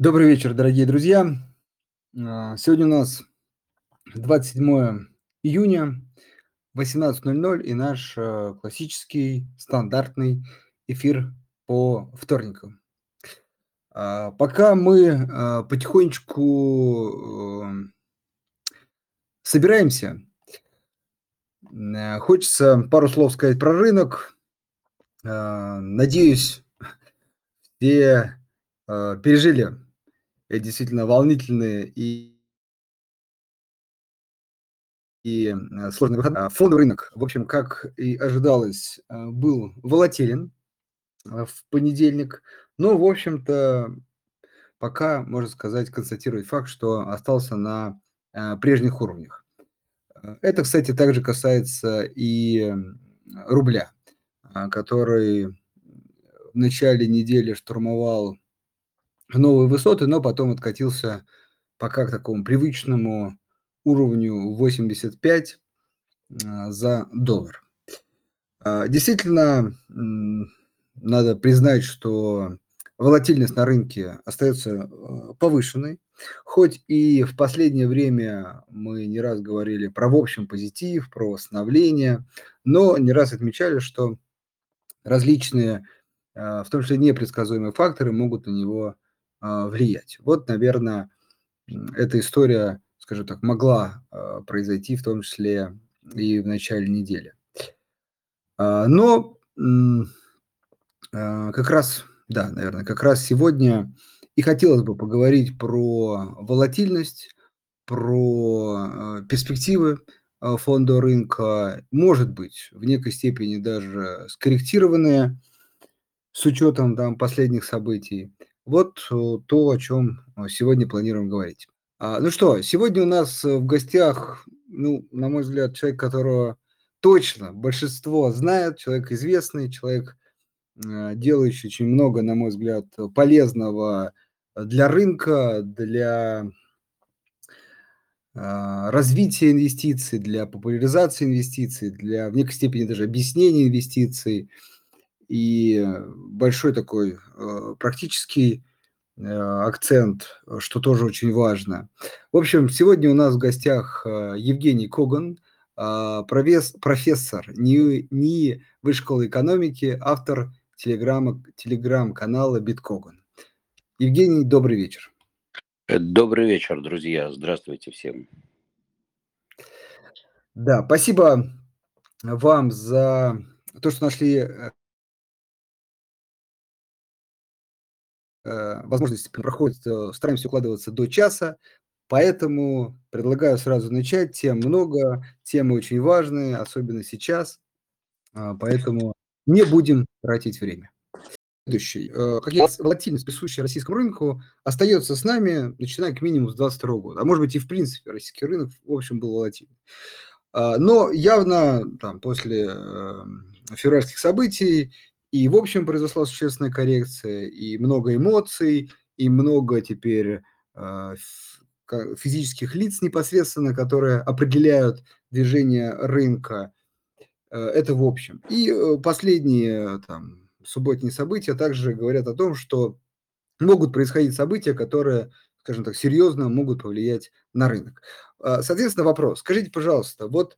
Добрый вечер, дорогие друзья. А, сегодня у нас 27 июня, 18:00 и наш, э, классический стандартный эфир по вторникам. А, пока мы, а, потихонечку, эм, собираемся, э, хочется пару слов сказать про рынок. Надеюсь, все, э, пережили действительно волнительные и и, э, сложные выходные. Фондовый рынок, в общем, как и ожидалось, э, был волатилен, э, в понедельник. Но, в общем-то, пока, можно сказать, констатировать факт, что остался на, э, прежних уровнях. Э, это, кстати, также касается и, рубля, а, который в начале недели штурмовал новые высоты, но потом откатился пока к такому привычному уровню 85 а, за доллар. А, действительно, надо признать, что волатильность на рынке остается э, повышенной, хоть и в последнее время мы не раз говорили про в общем позитив, про восстановление, но не раз отмечали, что различные, а, в том числе непредсказуемые факторы могут на него а, влиять. Вот, наверное, эта история, скажем так, могла а, произойти, в том числе и в начале недели. А, но как раз, да, наверное, как раз сегодня и хотелось бы поговорить про волатильность, про перспективы фондового рынка, может быть, в некой степени даже скорректированные с учетом там последних событий. Вот э, то, о чем э, сегодня планируем говорить. А, ну что, сегодня у нас э, в гостях, ну, на мой взгляд, человек, которого точно большинство знает, человек известный, человек, делающий очень много, на мой взгляд, полезного для рынка, для а, развития инвестиций, для популяризации инвестиций, для в некой степени даже объяснения инвестиций и большой такой э, практический э, акцент, что тоже очень важно. В общем, сегодня у нас в гостях э, Евгений Коган, а, профессор НИИ Высшей школы экономики, автор телеграмма, телеграм-канала Биткоган. Евгений, добрый вечер. Добрый вечер, друзья. Здравствуйте всем. Да, спасибо вам за то, что нашли Э, возможность проходит, э, стараемся укладываться до часа, поэтому предлагаю сразу начать. Тем много, темы очень важные, особенно сейчас, а, поэтому не будем тратить время. Следующий. Э, как я волатильность, присущая российскому рынку, остается с нами, начиная к минимуму с 2022 года. А может быть и в принципе российский рынок, в общем, был волатильный. А, но явно там, после февральских событий и, в общем, произошла существенная коррекция, и много эмоций, и много теперь э, физических лиц непосредственно, которые определяют движение рынка. Э, это в общем. И э, последние там, субботние события также говорят о том, что могут происходить события, которые, скажем так, серьезно могут повлиять на рынок. Соответственно, вопрос. Скажите, пожалуйста, вот а,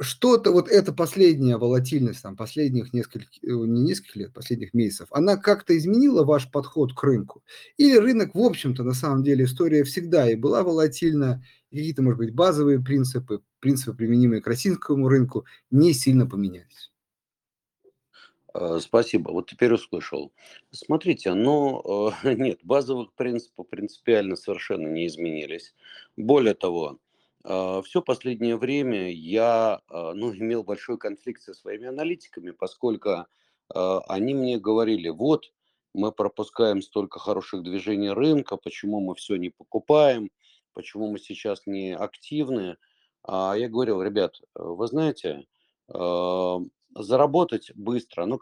что-то, вот эта последняя волатильность, там, последних нескольких, э, не нескольких лет, последних месяцев, она как-то изменила ваш подход к рынку? Или рынок, в общем-то, на самом деле, история всегда и была волатильна, какие-то, может быть, базовые принципы, принципы, применимые к российскому рынку, не сильно поменялись? А, спасибо. Вот теперь услышал. Смотрите, ну, нет, базовых принципов принципиально совершенно не изменились. Более того, а, Все последнее время я а, ну, имел большой конфликт со своими аналитиками, поскольку а, они мне говорили, вот, мы пропускаем столько хороших движений рынка, почему мы все не покупаем, почему мы сейчас не активны. А я говорил, ребят, вы знаете, заработать быстро, ну,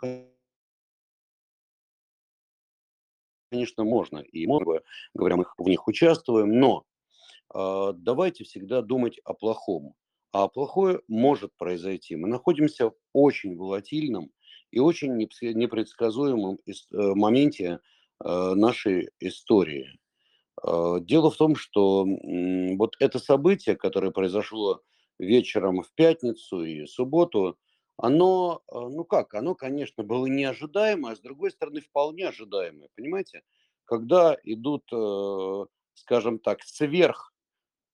конечно, можно, и мы, говоря, мы в них участвуем, но а, давайте всегда думать о плохом. А плохое может произойти. Мы находимся в очень волатильном и очень непредсказуемом э, моменте э, нашей истории. Э, дело в том, что вот это событие, которое произошло вечером в пятницу и субботу, оно, э, ну как, оно, конечно, было неожидаемо, а с другой стороны вполне ожидаемое, понимаете? Когда идут, скажем так, сверх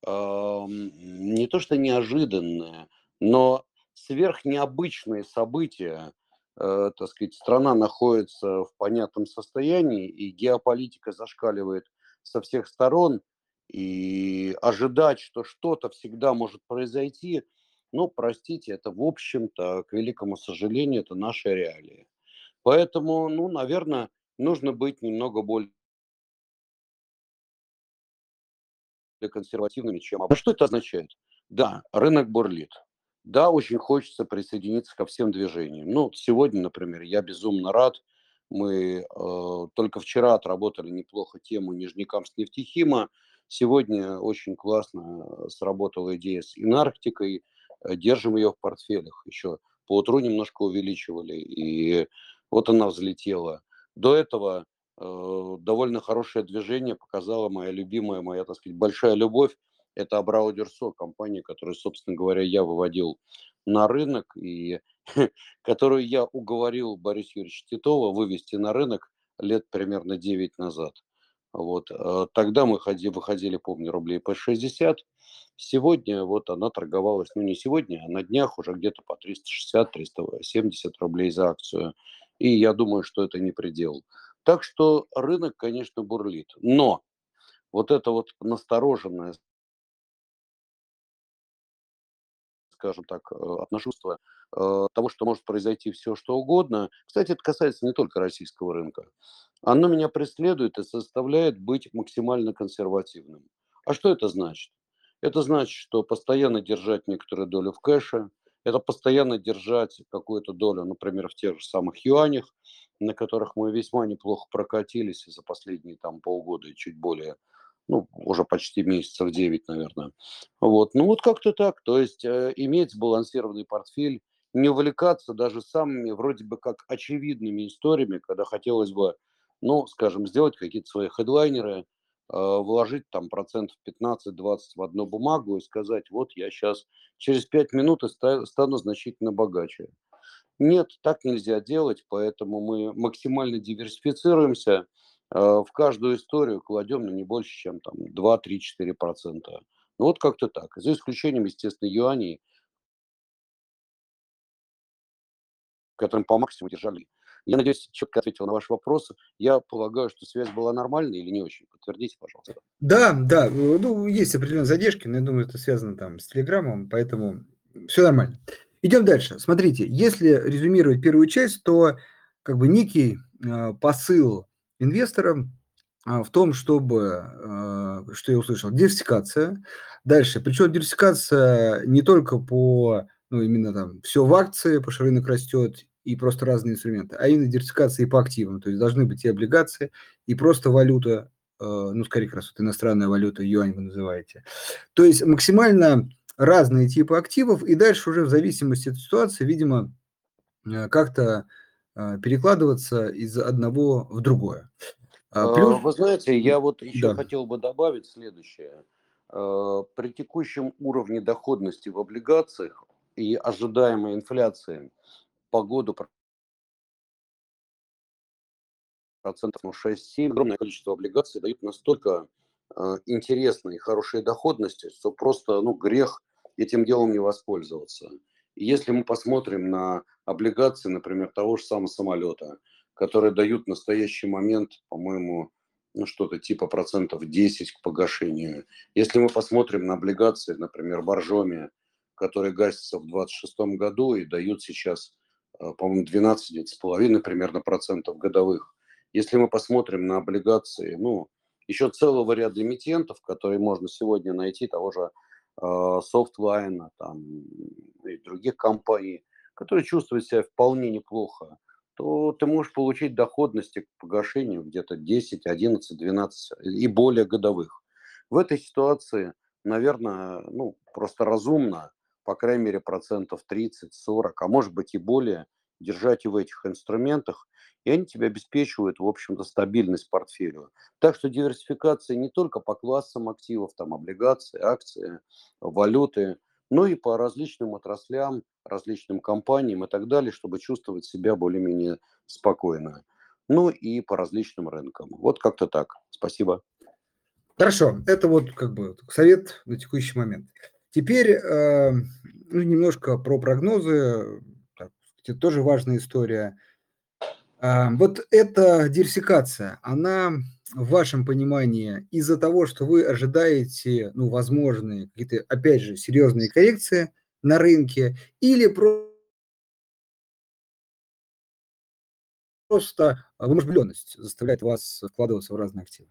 не то что неожиданные, но сверхнеобычные события. Э, так сказать, страна находится в понятном состоянии, и геополитика зашкаливает со всех сторон, и ожидать, что что-то всегда может произойти, ну, простите, это, в общем-то, к великому сожалению, это наши реалии. Поэтому, ну, наверное, нужно быть немного более консервативными, чем... А что это означает? Да, рынок бурлит. Да, очень хочется присоединиться ко всем движениям. Ну, сегодня, например, я безумно рад. Мы э, только вчера отработали неплохо тему Нижнекамск-нефтехима. Сегодня очень классно сработала идея с Инарктикой. Э, держим ее в портфелях. Еще по утру немножко увеличивали, и вот она взлетела. До этого Э, довольно хорошее движение показала моя любимая, моя, так сказать, большая любовь. Это Абрау Дюрсо, компания, которую, собственно говоря, я выводил на рынок и которую я уговорил Бориса Юрьевича Титова вывести на рынок лет примерно 9 назад. Вот. Э, тогда мы ходили, выходили, помню, рублей по 60. Сегодня вот она торговалась, ну не сегодня, а на днях уже где-то по 360-370 рублей за акцию. И я думаю, что это не предел. Так что рынок, конечно, бурлит. Но вот это вот настороженное, скажем так, э, отношение э, того, что может произойти все, что угодно. Кстати, это касается не только российского рынка. Оно меня преследует и заставляет быть максимально консервативным. А что это значит? Это значит, что постоянно держать некоторую долю в кэше, это постоянно держать какую-то долю, например, в тех же самых юанях, на которых мы весьма неплохо прокатились за последние там полгода и чуть более, ну, уже почти месяцев 9, наверное. Вот, ну вот как-то так, то есть э, иметь сбалансированный портфель, не увлекаться даже самыми вроде бы как очевидными историями, когда хотелось бы, ну, скажем, сделать какие-то свои хедлайнеры, э, вложить там процентов 15-20 в одну бумагу и сказать, вот я сейчас через 5 минут стану значительно богаче. Нет, так нельзя делать, поэтому мы максимально диверсифицируемся. Э, в каждую историю кладем на не больше, чем там 2-3-4%. Ну вот как-то так. За исключением, естественно, юаней, которым по максимуму держали. Я надеюсь, четко ответил на ваш вопрос. Я полагаю, что связь была нормальной или не очень. Подтвердите, пожалуйста. Да, да, ну, есть определенные задержки, но я думаю, это связано там с Телеграмом, поэтому все нормально. Идем дальше. Смотрите, если резюмировать первую часть, то как бы некий э, посыл инвесторам э, в том, чтобы, э, что я услышал, диверсификация. Дальше, причем диверсификация не только по, ну, именно там, все в акции, потому рынок растет, и просто разные инструменты, а именно диверсификация и по активам. То есть должны быть и облигации, и просто валюта, ну, скорее, как раз вот иностранная валюта, юань вы называете. То есть максимально разные типы активов, и дальше уже в зависимости от ситуации, видимо, э, как-то э, перекладываться из одного в другое. А, а, плюс... Вы знаете, я вот еще да. хотел бы добавить следующее. Э, при текущем уровне доходности в облигациях и ожидаемой инфляции по году процентов ну, 6-7, огромное количество облигаций дают настолько э, интересные, хорошие доходности, что просто ну, грех этим делом не воспользоваться. И если мы посмотрим на облигации, например, того же самого самолета, которые дают в настоящий момент, по-моему, ну, что-то типа процентов 10 к погашению. Если мы посмотрим на облигации, например, Боржоми, которые гасятся в 2026 году и дают сейчас, э, по-моему, 12,5 примерно процентов годовых. Если мы посмотрим на облигации, ну, еще целого ряда эмитентов, которые можно сегодня найти, того же Софтлайна там, и других компаний, которые чувствуют себя вполне неплохо, то ты можешь получить доходности к погашению где-то 10, 11, 12 и более годовых. В этой ситуации, наверное, ну, просто разумно, по крайней мере, процентов 30, 40, а может быть и более, держать и в этих инструментах, и они тебе обеспечивают, в общем-то, стабильность портфеля. Так что диверсификация не только по классам активов, там облигации, акции, валюты, но и по различным отраслям, различным компаниям и так далее, чтобы чувствовать себя более-менее спокойно. Ну и по различным рынкам. Вот как-то так. Спасибо. Хорошо, это вот как бы совет на текущий момент. Теперь э, ну, немножко про прогнозы. Это тоже важная история. Э, вот эта диверсификация, она в вашем понимании из-за того, что вы ожидаете, ну, возможные какие-то, опять же, серьезные коррекции на рынке, или просто вынужденность заставляет вас вкладываться в разные активы?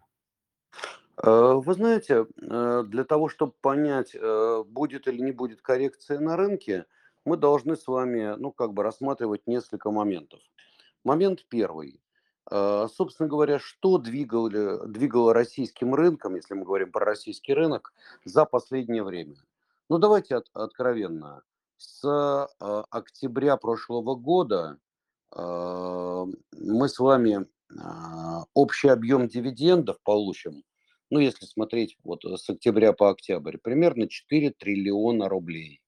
Э, вы знаете, э, для того, чтобы понять, э, будет или не будет коррекция на рынке, мы должны с вами, ну, как бы рассматривать несколько моментов. Момент первый. Собственно говоря, что двигало, двигало российским рынком, если мы говорим про российский рынок, за последнее время? Ну, давайте от, откровенно. С октября прошлого года мы с вами общий объем дивидендов получим ну, если смотреть вот с октября по октябрь, примерно 4 триллиона рублей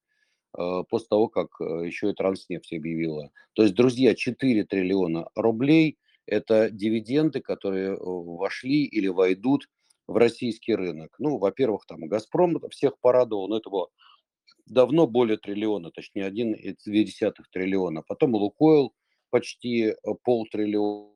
после того, как э, еще и Транснефть объявила. То есть, друзья, 4 триллиона рублей – это дивиденды, которые вошли или войдут в российский рынок. Ну, во-первых, там «Газпром» всех порадовал, но этого давно более триллиона, точнее 1,2 триллиона. Потом «Лукойл» почти полтриллиона,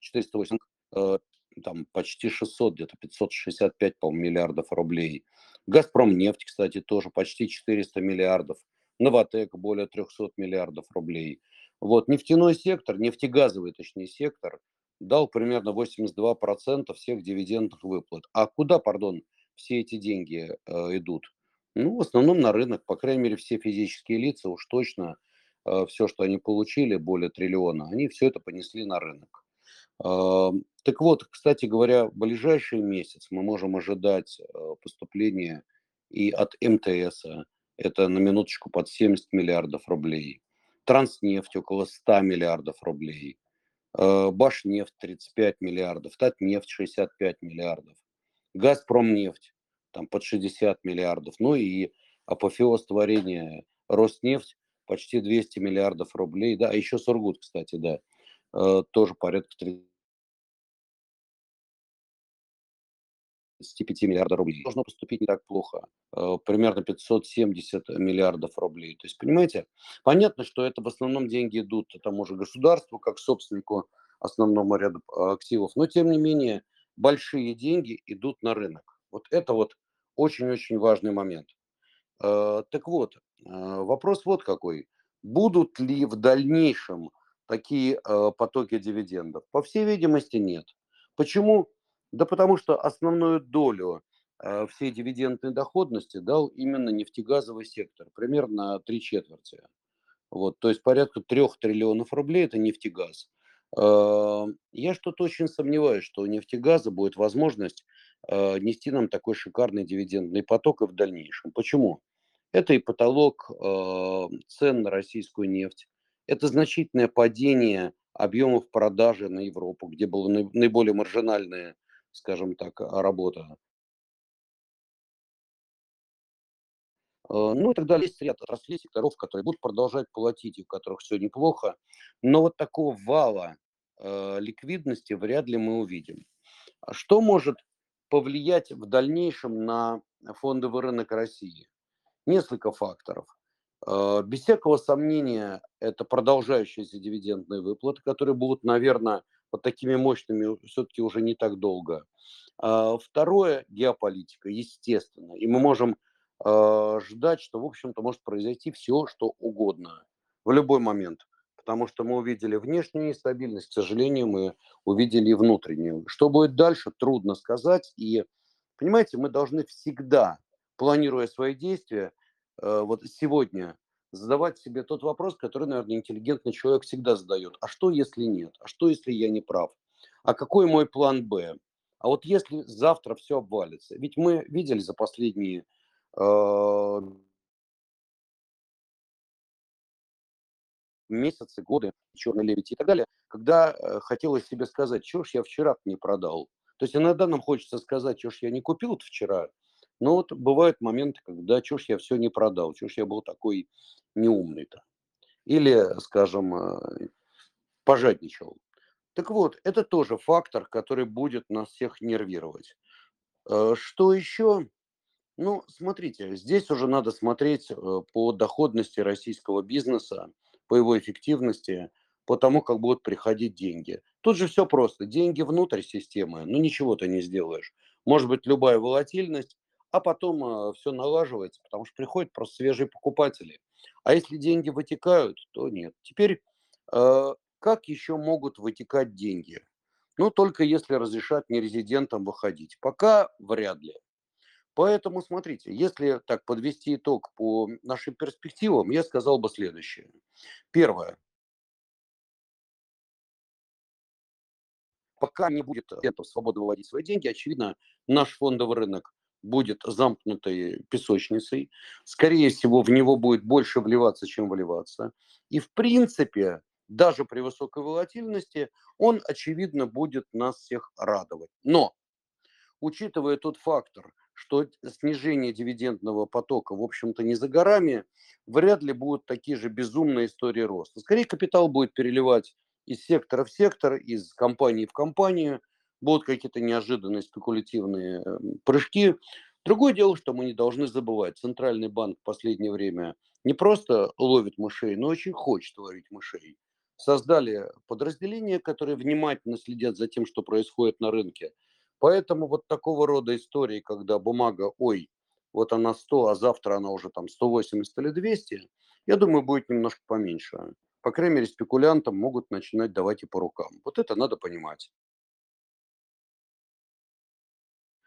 408 Э, там почти 600, где-то 565, по миллиардов рублей. Газпром нефть, кстати, тоже почти 400 миллиардов. Новотек более 300 миллиардов рублей. Вот, нефтяной сектор, нефтегазовый, точнее, сектор дал примерно 82% всех дивидендных выплат. А куда, пардон, все эти деньги э, идут? Ну, в основном на рынок, по крайней мере, все физические лица уж точно э, все, что они получили, более триллиона, они все это понесли на рынок. Так вот, кстати говоря, в ближайший месяц мы можем ожидать э, поступления и от МТС, это на минуточку под 70 миллиардов рублей, Транснефть около 100 миллиардов рублей, э, Башнефть 35 миллиардов, Татнефть 65 миллиардов, Газпромнефть там под 60 миллиардов, ну и апофеоз творения Роснефть почти 200 миллиардов рублей, да, а еще Сургут, кстати, да, э, тоже порядка 30 25 миллиардов рублей. Должно поступить не так плохо. Э, примерно 570 миллиардов рублей. То есть, понимаете, понятно, что это в основном деньги идут тому же государству, как собственнику основному ряду э, активов. Но, тем не менее, большие деньги идут на рынок. Вот это вот очень-очень важный момент. Э, так вот, вопрос вот какой. Будут ли в дальнейшем такие потоки дивидендов? По всей видимости, нет. Почему? Да потому что основную долю э, всей дивидендной доходности дал именно нефтегазовый сектор, примерно три четверти. Вот, то есть порядка трех триллионов рублей это нефтегаз. Э, я что-то очень сомневаюсь, что у нефтегаза будет возможность э, нести нам такой шикарный дивидендный поток и в дальнейшем. Почему? Это и потолок цен на российскую нефть, это значительное падение объемов продажи на Европу, где было наиболее маржинальное скажем так, а, работа. Э, ну и тогда есть ряд отраслей, секторов, которые будут продолжать платить, и у которых все неплохо. Но вот такого вала э, ликвидности вряд ли мы увидим. А что может повлиять в дальнейшем на фондовый рынок России? Несколько факторов. Э, без всякого сомнения, это продолжающиеся дивидендные выплаты, которые будут, наверное, вот такими мощными все-таки уже не так долго. А, второе – геополитика, естественно. И мы можем а, ждать, что, в общем-то, может произойти все, что угодно в любой момент. Потому что мы увидели внешнюю нестабильность, к сожалению, мы увидели и внутреннюю. Что будет дальше, трудно сказать. И, понимаете, мы должны всегда, планируя свои действия, э, вот сегодня задавать себе тот вопрос, который, наверное, интеллигентный человек всегда задает. А что, если нет? А что, если я не прав? А какой мой план «Б»? А вот если завтра все обвалится? Ведь мы видели за последние э, месяцы, годы, черный лебедь и так далее, когда э, хотелось себе сказать, что ж я вчера не продал. То есть иногда нам хочется сказать, что ж я не купил вчера, но вот бывают моменты, когда ж я все не продал, ж я был такой неумный-то. Или, скажем, э, пожадничал. Так вот, это тоже фактор, который будет нас всех нервировать. Э, что еще? Ну, смотрите, здесь уже надо смотреть э, по доходности российского бизнеса, по его эффективности, по тому, как будут приходить деньги. Тут же все просто. Деньги внутрь системы, ну ничего ты не сделаешь. Может быть любая волатильность, а потом э, все налаживается, потому что приходят просто свежие покупатели. А если деньги вытекают, то нет. Теперь, э, как еще могут вытекать деньги? Ну, только если разрешат нерезидентам выходить. Пока вряд ли. Поэтому смотрите, если так подвести итог по нашим перспективам, я сказал бы следующее. Первое. Пока не будет клиентов свободно выводить свои деньги, очевидно, наш фондовый рынок будет замкнутой песочницей. Скорее всего, в него будет больше вливаться, чем выливаться. И в принципе, даже при высокой волатильности, он, очевидно, будет нас всех радовать. Но, учитывая тот фактор, что снижение дивидендного потока, в общем-то, не за горами, вряд ли будут такие же безумные истории роста. Скорее, капитал будет переливать из сектора в сектор, из компании в компанию, будут какие-то неожиданные спекулятивные эм, прыжки. Другое дело, что мы не должны забывать, Центральный банк в последнее время не просто ловит мышей, но очень хочет ловить мышей. Создали подразделения, которые внимательно следят за тем, что происходит на рынке – Поэтому вот такого рода истории, когда бумага, ой, вот она 100, а завтра она уже там 180 или 200, я думаю, будет немножко поменьше. По крайней мере, спекулянтам могут начинать давать и по рукам. Вот это надо понимать.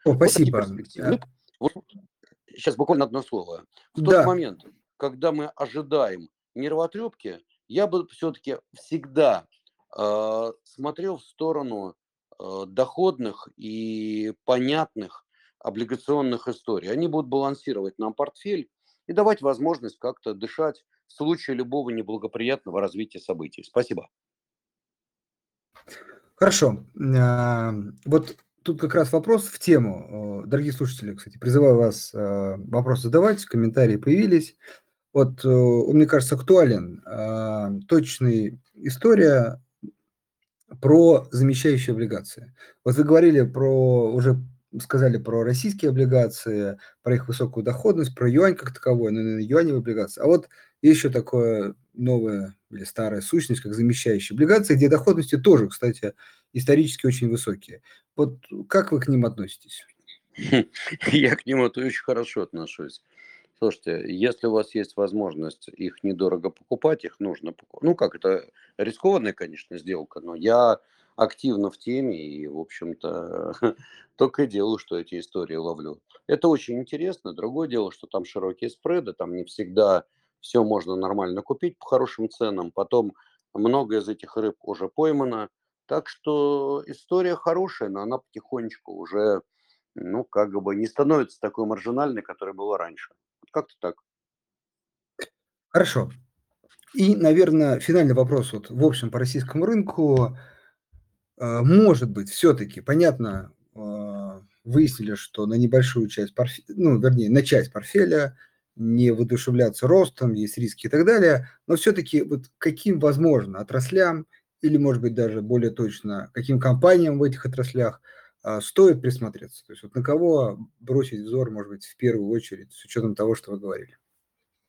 О, спасибо. Вот вот, сейчас буквально одно слово. В тот да. момент, когда мы ожидаем нервотрепки, я бы все-таки всегда э, смотрел в сторону Э, доходных и понятных облигационных историй. Они будут балансировать нам портфель и давать возможность как-то дышать в случае любого неблагоприятного развития событий. Спасибо. Хорошо. А, вот тут как раз вопрос в тему. Дорогие слушатели, кстати, призываю вас а, вопрос задавать, комментарии появились. Вот он, мне кажется, актуален. Точная история про замещающие облигации. Вот вы говорили про, уже сказали про российские облигации, про их высокую доходность, про юань как таковой, но ну, юаневые облигации. А вот еще такое новое или старая сущность, как замещающие облигации, где доходности тоже, кстати, исторически очень высокие. Вот как вы к ним относитесь? Я к ним очень хорошо отношусь. Слушайте, если у вас есть возможность их недорого покупать, их нужно покупать. Ну, как это рискованная, конечно, сделка, но я активно в теме и, в общем-то, только и делаю, что эти истории ловлю. Это очень интересно. Другое дело, что там широкие спреды, там не всегда все можно нормально купить по хорошим ценам. Потом много из этих рыб уже поймано. Так что история хорошая, но она потихонечку уже, ну, как бы не становится такой маржинальной, которая была раньше. Как-то так. Хорошо. И, наверное, финальный вопрос вот в общем по российскому рынку. А, может быть, все-таки, понятно, а, выяснили, что на небольшую часть портфеля, ну, вернее, на часть портфеля не воодушевляться ростом, есть риски и так далее, но все-таки вот каким возможно отраслям или, может быть, даже более точно, каким компаниям в этих отраслях – а, стоит присмотреться? То есть вот на кого бросить взор, может быть, в первую очередь, с учетом того, что вы говорили?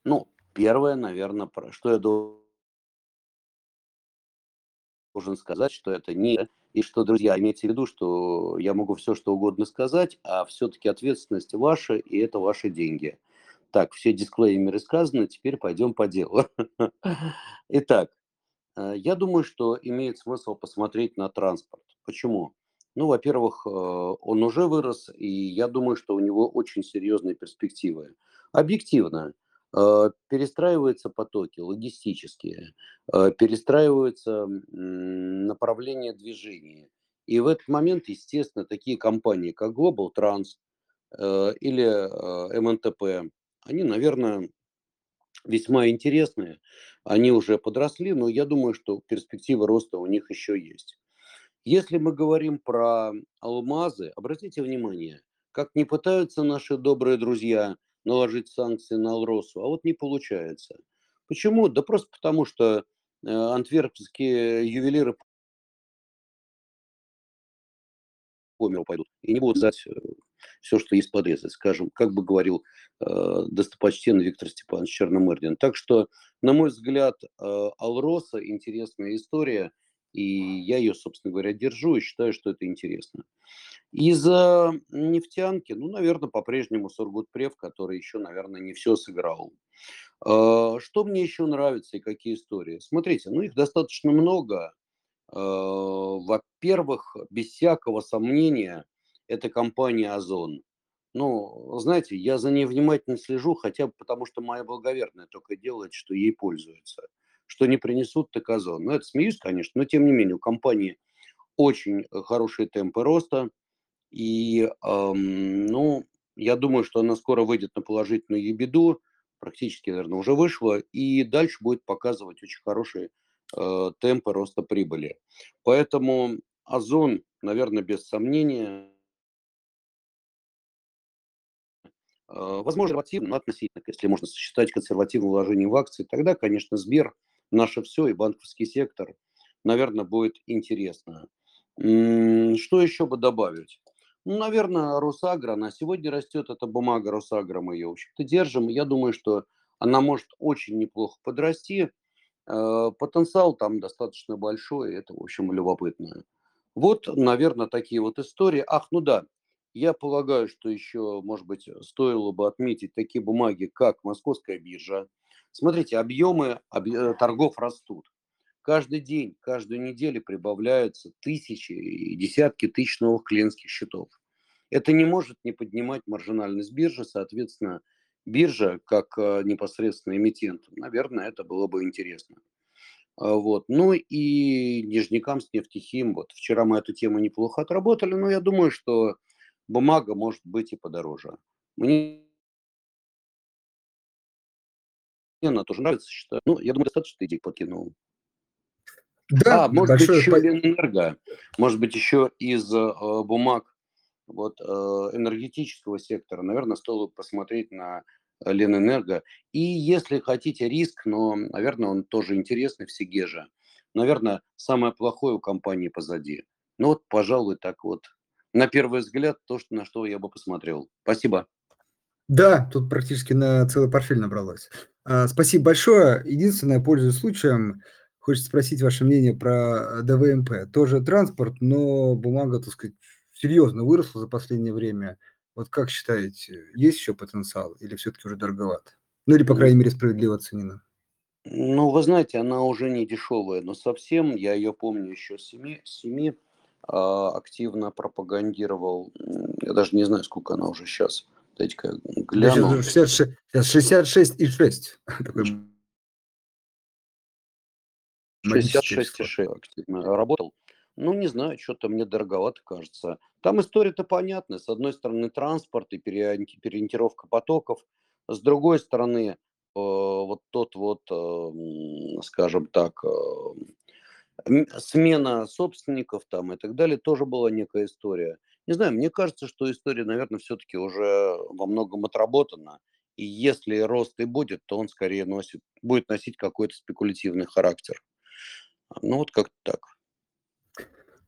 Ну, первое, наверное, про что я должен сказать, что это не... И что, друзья, имейте в виду, что я могу все, что угодно сказать, а все-таки ответственность ваша, и это ваши деньги. Так, все дисклеймеры сказаны, теперь пойдем по делу. Итак, э, я думаю, что имеет смысл посмотреть на транспорт. Почему? Ну, во-первых, э, он уже вырос, и я думаю, что у него очень серьезные перспективы. Объективно, э, перестраиваются потоки логистические, перестраиваются направления движения. И в этот момент, естественно, такие компании, как Global Trans или МНТП, они, наверное, весьма интересные. Они уже подросли, но я думаю, что перспектива роста у них еще есть. Если мы говорим про алмазы, обратите внимание, как не пытаются наши добрые друзья наложить санкции на Алросу, а вот не получается. Почему? Да просто потому, что э, антверпские ювелиры по миру пойдут и не будут знать э, все, что есть подрезать, скажем, как бы говорил э, достопочтенный Виктор Степанович Черномырдин. Так что, на мой взгляд, э, Алроса интересная история, и я ее, собственно говоря, держу и считаю, что это интересно. Из-за нефтянки, ну, наверное, по-прежнему Сургутпрев, который еще, наверное, не все сыграл. Э, что мне еще нравится и какие истории? Смотрите, ну, их достаточно много. Э, во-первых, без всякого сомнения, это компания «Озон». Ну, знаете, я за ней внимательно слежу, хотя бы потому, что моя благоверная только делает, что ей пользуется. Что не принесут, так Озон. Ну, это смеюсь, конечно, но тем не менее у компании очень э, хорошие темпы роста. И, эм, ну, я думаю, что она скоро выйдет на положительную ебеду, практически, наверное, уже вышла, и дальше будет показывать очень хорошие э, темпы роста прибыли. Поэтому Озон, наверное, без сомнения, возможно, консервативно, но относительно, если можно сочетать консервативное вложение в акции, тогда, конечно, Сбер, наше все и банковский сектор, наверное, будет интересно. Что еще бы добавить? Ну, наверное, Росагра, она сегодня растет, эта бумага Росагра, мы ее, в общем-то, держим. Я думаю, что она может очень неплохо подрасти. А, потенциал там достаточно большой, это, в общем, любопытно. Вот, наверное, такие вот истории. Ах, ну да, я полагаю, что еще, может быть, стоило бы отметить такие бумаги, как Московская биржа. Смотрите, объемы э, торгов растут. Каждый день, каждую неделю прибавляются тысячи и десятки тысяч новых клиентских счетов. Это не может не поднимать маржинальность биржи, соответственно, биржа как э, непосредственный эмитент, наверное, это было бы интересно. А, вот. Ну и Нижнекам с нефтехим. Вот вчера мы эту тему неплохо отработали, но я думаю, что бумага может быть и подороже. Мне она тоже нравится, считаю. Ну, я думаю, достаточно идей покинул. Да, а, может быть, еще по... энерго, может быть, еще из э, бумаг вот, э, энергетического сектора, наверное, стоило посмотреть на Ленэнерго. И если хотите риск, но, наверное, он тоже интересный в Сигеже. Наверное, самое плохое у компании позади. Ну вот, пожалуй, так вот на первый взгляд, то, что, на что я бы посмотрел. Спасибо. Да, тут практически на целый портфель набралось. А, спасибо большое. Единственное, пользуясь случаем, хочется спросить ваше мнение про ДВМП. Тоже транспорт, но бумага, так сказать, серьезно выросла за последнее время. Вот как считаете, есть еще потенциал или все-таки уже дороговато? Ну или, по крайней мере, справедливо оценено? Ну, вы знаете, она уже не дешевая, но совсем, я ее помню еще с 7, 7 а, активно пропагандировал, я даже не знаю, сколько она уже сейчас, дайте-ка гляну. 66, 66,6. 66,6 активно работал. Ну, не знаю, что-то мне дороговато кажется. Там история-то понятная. С одной стороны, транспорт и переориентировка потоков. С другой стороны, э, вот тот вот, э, скажем так, э, смена собственников там и так далее тоже была некая история. Не знаю, мне кажется, что история, наверное, все-таки уже во многом отработана. И если рост и будет, то он скорее носит, будет носить какой-то спекулятивный характер. Ну вот как-то так.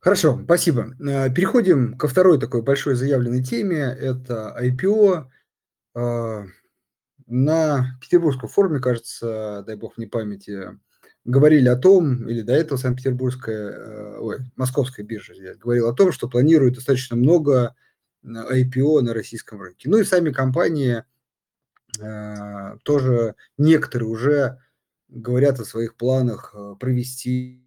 Хорошо, спасибо. Э, переходим ко второй такой большой заявленной теме. Это IPO. Э, на Петербургском форуме, кажется, дай бог не памяти, говорили о том, или до этого Санкт-Петербургская, э, ой, Московская биржа говорила о том, что планирует достаточно много IPO на российском рынке. Ну и сами компании э, тоже некоторые уже говорят о своих планах э, провести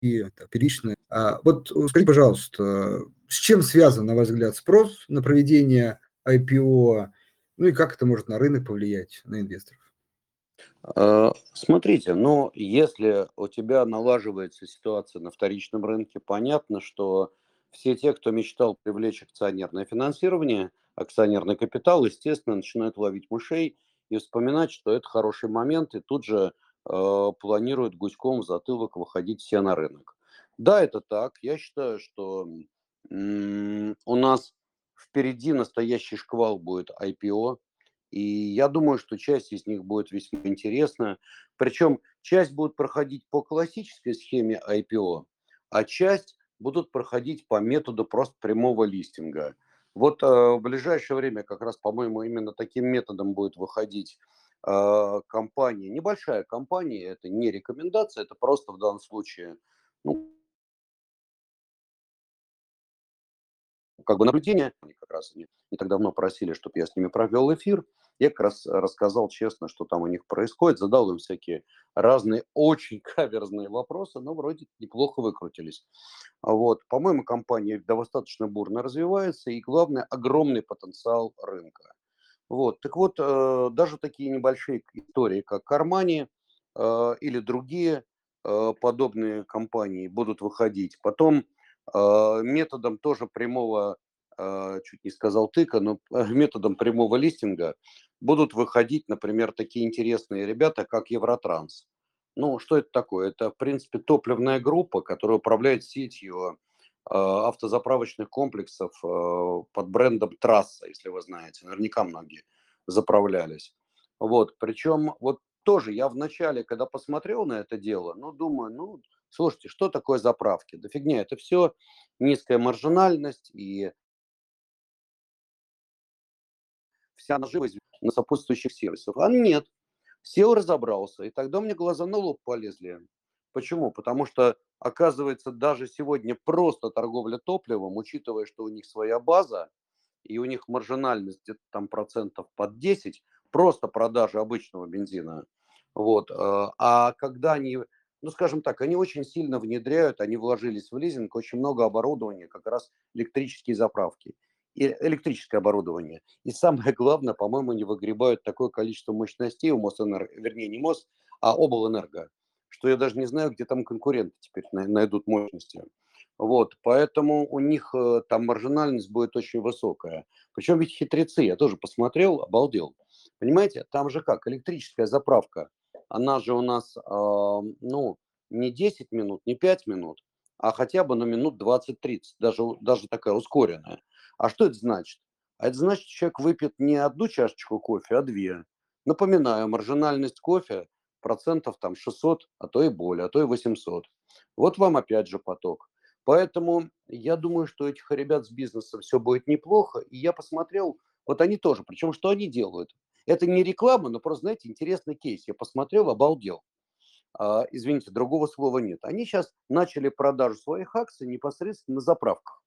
первичные. А вот скажите, пожалуйста, с чем связан, на ваш взгляд, спрос на проведение IPO, ну и как это может на рынок повлиять, на инвесторов? Э, смотрите, ну, если у тебя налаживается ситуация на вторичном рынке, понятно, что все те, кто мечтал привлечь акционерное финансирование, акционерный капитал, естественно, начинают ловить мышей и вспоминать, что это хороший момент, и тут же э, планируют гуськом в затылок выходить все на рынок. Да, это так. Я считаю, что м- у нас впереди настоящий шквал будет IPO, и я думаю, что часть из них будет весьма интересна. Причем часть будет проходить по классической схеме IPO, а часть будут проходить по методу просто прямого листинга. Вот э, в ближайшее время как раз, по-моему, именно таким методом будет выходить э, компания, небольшая компания, это не рекомендация, это просто в данном случае ну, как бы наблюдение. Они как раз не, не так давно просили, чтобы я с ними провел эфир. Я как раз рассказал честно, что там у них происходит, задал им всякие разные очень каверзные вопросы, но вроде неплохо выкрутились. Вот. По-моему, компания достаточно бурно развивается, и главное, огромный потенциал рынка. Вот. Так вот, э, даже такие небольшие истории, как Армани э, или другие э, подобные компании будут выходить. Потом э, методом тоже прямого, э, чуть не сказал тыка, но методом прямого листинга будут выходить, например, такие интересные ребята, как Евротранс. Ну, что это такое? Это, в принципе, топливная группа, которая управляет сетью э, автозаправочных комплексов э, под брендом Трасса, если вы знаете. Наверняка многие заправлялись. Вот, причем вот тоже я вначале, когда посмотрел на это дело, ну, думаю, ну, слушайте, что такое заправки? Да фигня, это все низкая маржинальность и вся наживость на сопутствующих сервисов. А нет, сел, разобрался, и тогда мне глаза на лоб полезли. Почему? Потому что, оказывается, даже сегодня просто торговля топливом, учитывая, что у них своя база, и у них маржинальность где-то там процентов под 10, просто продажи обычного бензина. Вот. Э, а когда они, ну скажем так, они очень сильно внедряют, они вложились в лизинг, очень много оборудования, как раз электрические заправки и электрическое оборудование. И самое главное, по-моему, не выгребают такое количество мощностей у Мосэнерго, вернее, не Мос, а Облэнерго, что я даже не знаю, где там конкуренты теперь найдут мощности. Вот, поэтому у них э, там маржинальность будет очень высокая. Причем ведь хитрецы, я тоже посмотрел, обалдел. Понимаете, там же как, электрическая заправка, она же у нас, э, ну, не 10 минут, не 5 минут, а хотя бы на минут 20-30, даже, даже такая ускоренная. А что это значит? А это значит, человек выпьет не одну чашечку кофе, а две. Напоминаю, маржинальность кофе процентов там 600, а то и более, а то и 800. Вот вам опять же поток. Поэтому я думаю, что этих ребят с бизнесом все будет неплохо. И я посмотрел, вот они тоже, причем что они делают? Это не реклама, но просто, знаете, интересный кейс. Я посмотрел, обалдел. А, извините, другого слова нет. Они сейчас начали продажу своих акций непосредственно на заправках.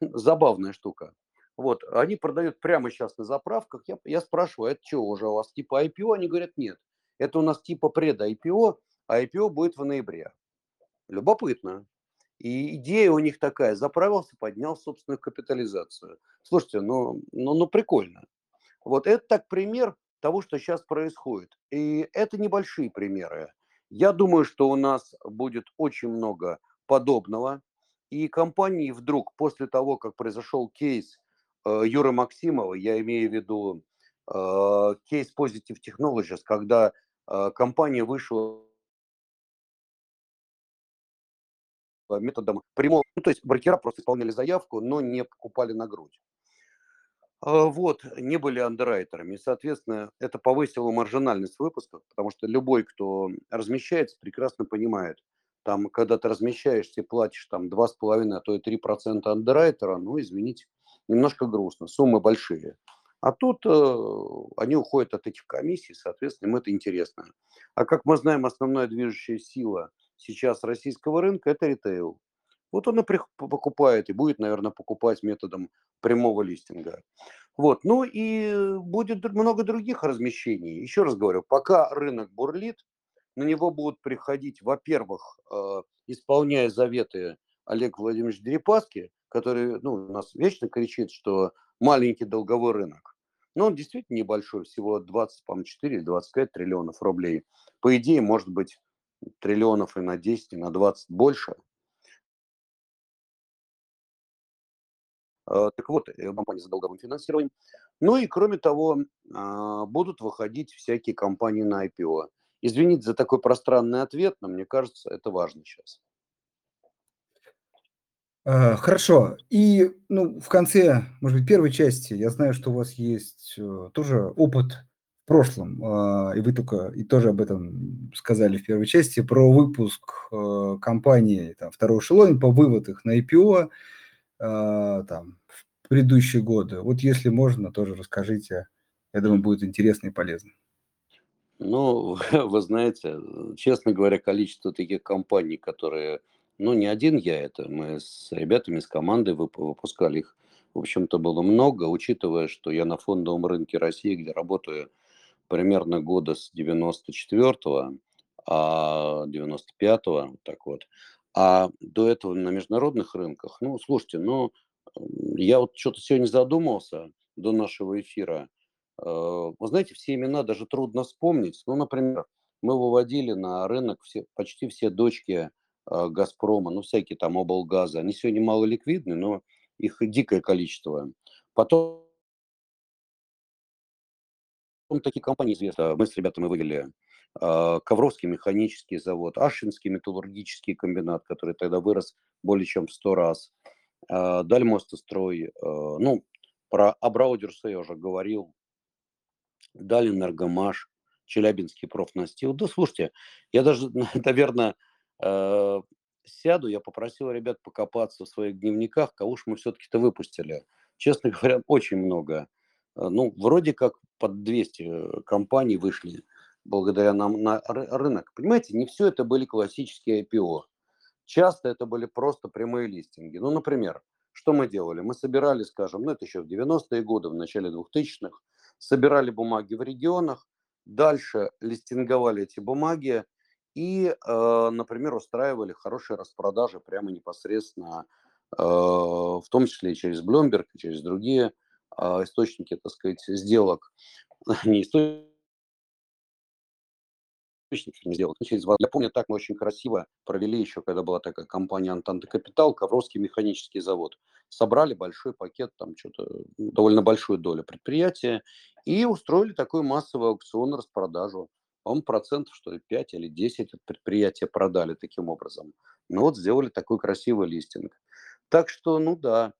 Забавная штука. Вот, они продают прямо сейчас на заправках. Я, я спрашиваю, это что уже у вас типа IPO? Они говорят, нет. Это у нас типа пред-IPO, а IPO будет в ноябре. Любопытно. И идея у них такая, заправился, поднял собственную капитализацию. Слушайте, ну, ну, ну прикольно. Вот это так пример того, что сейчас происходит. И это небольшие примеры. Я думаю, что у нас будет очень много подобного. И компании вдруг после того, как произошел кейс э, Юры Максимова, я имею в виду э, кейс Positive Technologies, когда э, компания вышла методом прямого, ну, то есть брокера просто исполняли заявку, но не покупали на грудь. А, вот, не были андеррайтерами. Соответственно, это повысило маржинальность выпусков, потому что любой, кто размещается, прекрасно понимает, там, когда ты размещаешься и платишь там 2,5, а то и 3% андеррайтера, ну, извините, немножко грустно, суммы большие. А тут э, они уходят от этих комиссий, соответственно, им это интересно. А как мы знаем, основная движущая сила сейчас российского рынка – это ритейл. Вот он и покупает, и будет, наверное, покупать методом прямого листинга. Вот. Ну и будет много других размещений. Еще раз говорю, пока рынок бурлит, на него будут приходить, во-первых, э, исполняя заветы Олег Владимирович Дерипаски, который ну, у нас вечно кричит, что маленький долговой рынок. Но он действительно небольшой, всего 24 или 25 триллионов рублей. По идее, может быть, триллионов и на 10, и на 20 больше. Так вот, э, компании с долговым финансированием. Ну и кроме того, а, будут выходить всякие компании на IPO. Извините за такой пространный ответ, но мне кажется, это важно сейчас. А, хорошо. И, ну, в конце, может быть, первой части, я знаю, что у вас есть э, тоже опыт в прошлом, а, и вы только и тоже об этом сказали в первой части, про выпуск э, компании там, второго эшелона, по вывод их на IPO там, в предыдущие годы. Вот если можно, тоже расскажите. Я думаю, будет интересно и полезно. Ну, вы знаете, честно говоря, количество таких компаний, которые ну, не один я это, мы с ребятами, с командой выпускали их, в общем-то, было много, учитывая, что я на фондовом рынке России, где работаю примерно года с 94-го, а 95-го, вот так вот, а до этого на международных рынках, ну, слушайте, ну, я вот что-то сегодня задумался до нашего эфира. Э, вы знаете, все имена даже трудно вспомнить. Ну, например, мы выводили на рынок все, почти все дочки а, Газпрома, ну, всякие там облгазы, они сегодня мало ликвидны, но их дикое количество. Потом такие компании известны. Мы с ребятами вывели Ковровский механический завод, Ашинский металлургический комбинат, который тогда вырос более чем в 100 раз, а, Дальмостострой, ну, про Абраудерса я уже говорил, Дальэнергомаш, Челябинский профнастил. Да, слушайте, я даже, наверное, сяду, я попросил ребят покопаться в своих дневниках, кого уж мы все-таки-то выпустили. Честно говоря, очень много. Ну, вроде как под 200 э, компаний вышли благодаря нам на рынок. Понимаете, не все это были классические IPO. Часто это были просто прямые листинги. Ну, например, что мы делали? Мы собирали, скажем, ну это еще в 90-е годы, в начале 2000-х, собирали бумаги в регионах, дальше листинговали эти бумаги, и, э, например, устраивали хорошие распродажи прямо непосредственно, э, в том числе и через Bloomberg, и через другие а, источники, так сказать, сделок. Не источники, не сделок, но через Я помню, так мы очень красиво провели еще, когда была такая компания Антанта Капитал, Ковровский механический завод. Собрали большой пакет, там что-то, довольно большую долю предприятия и устроили такой массовый аукцион распродажу по-моему, процентов, что ли, 5 или 10 от предприятия продали таким образом. Ну вот сделали такой красивый листинг. Так что, ну да,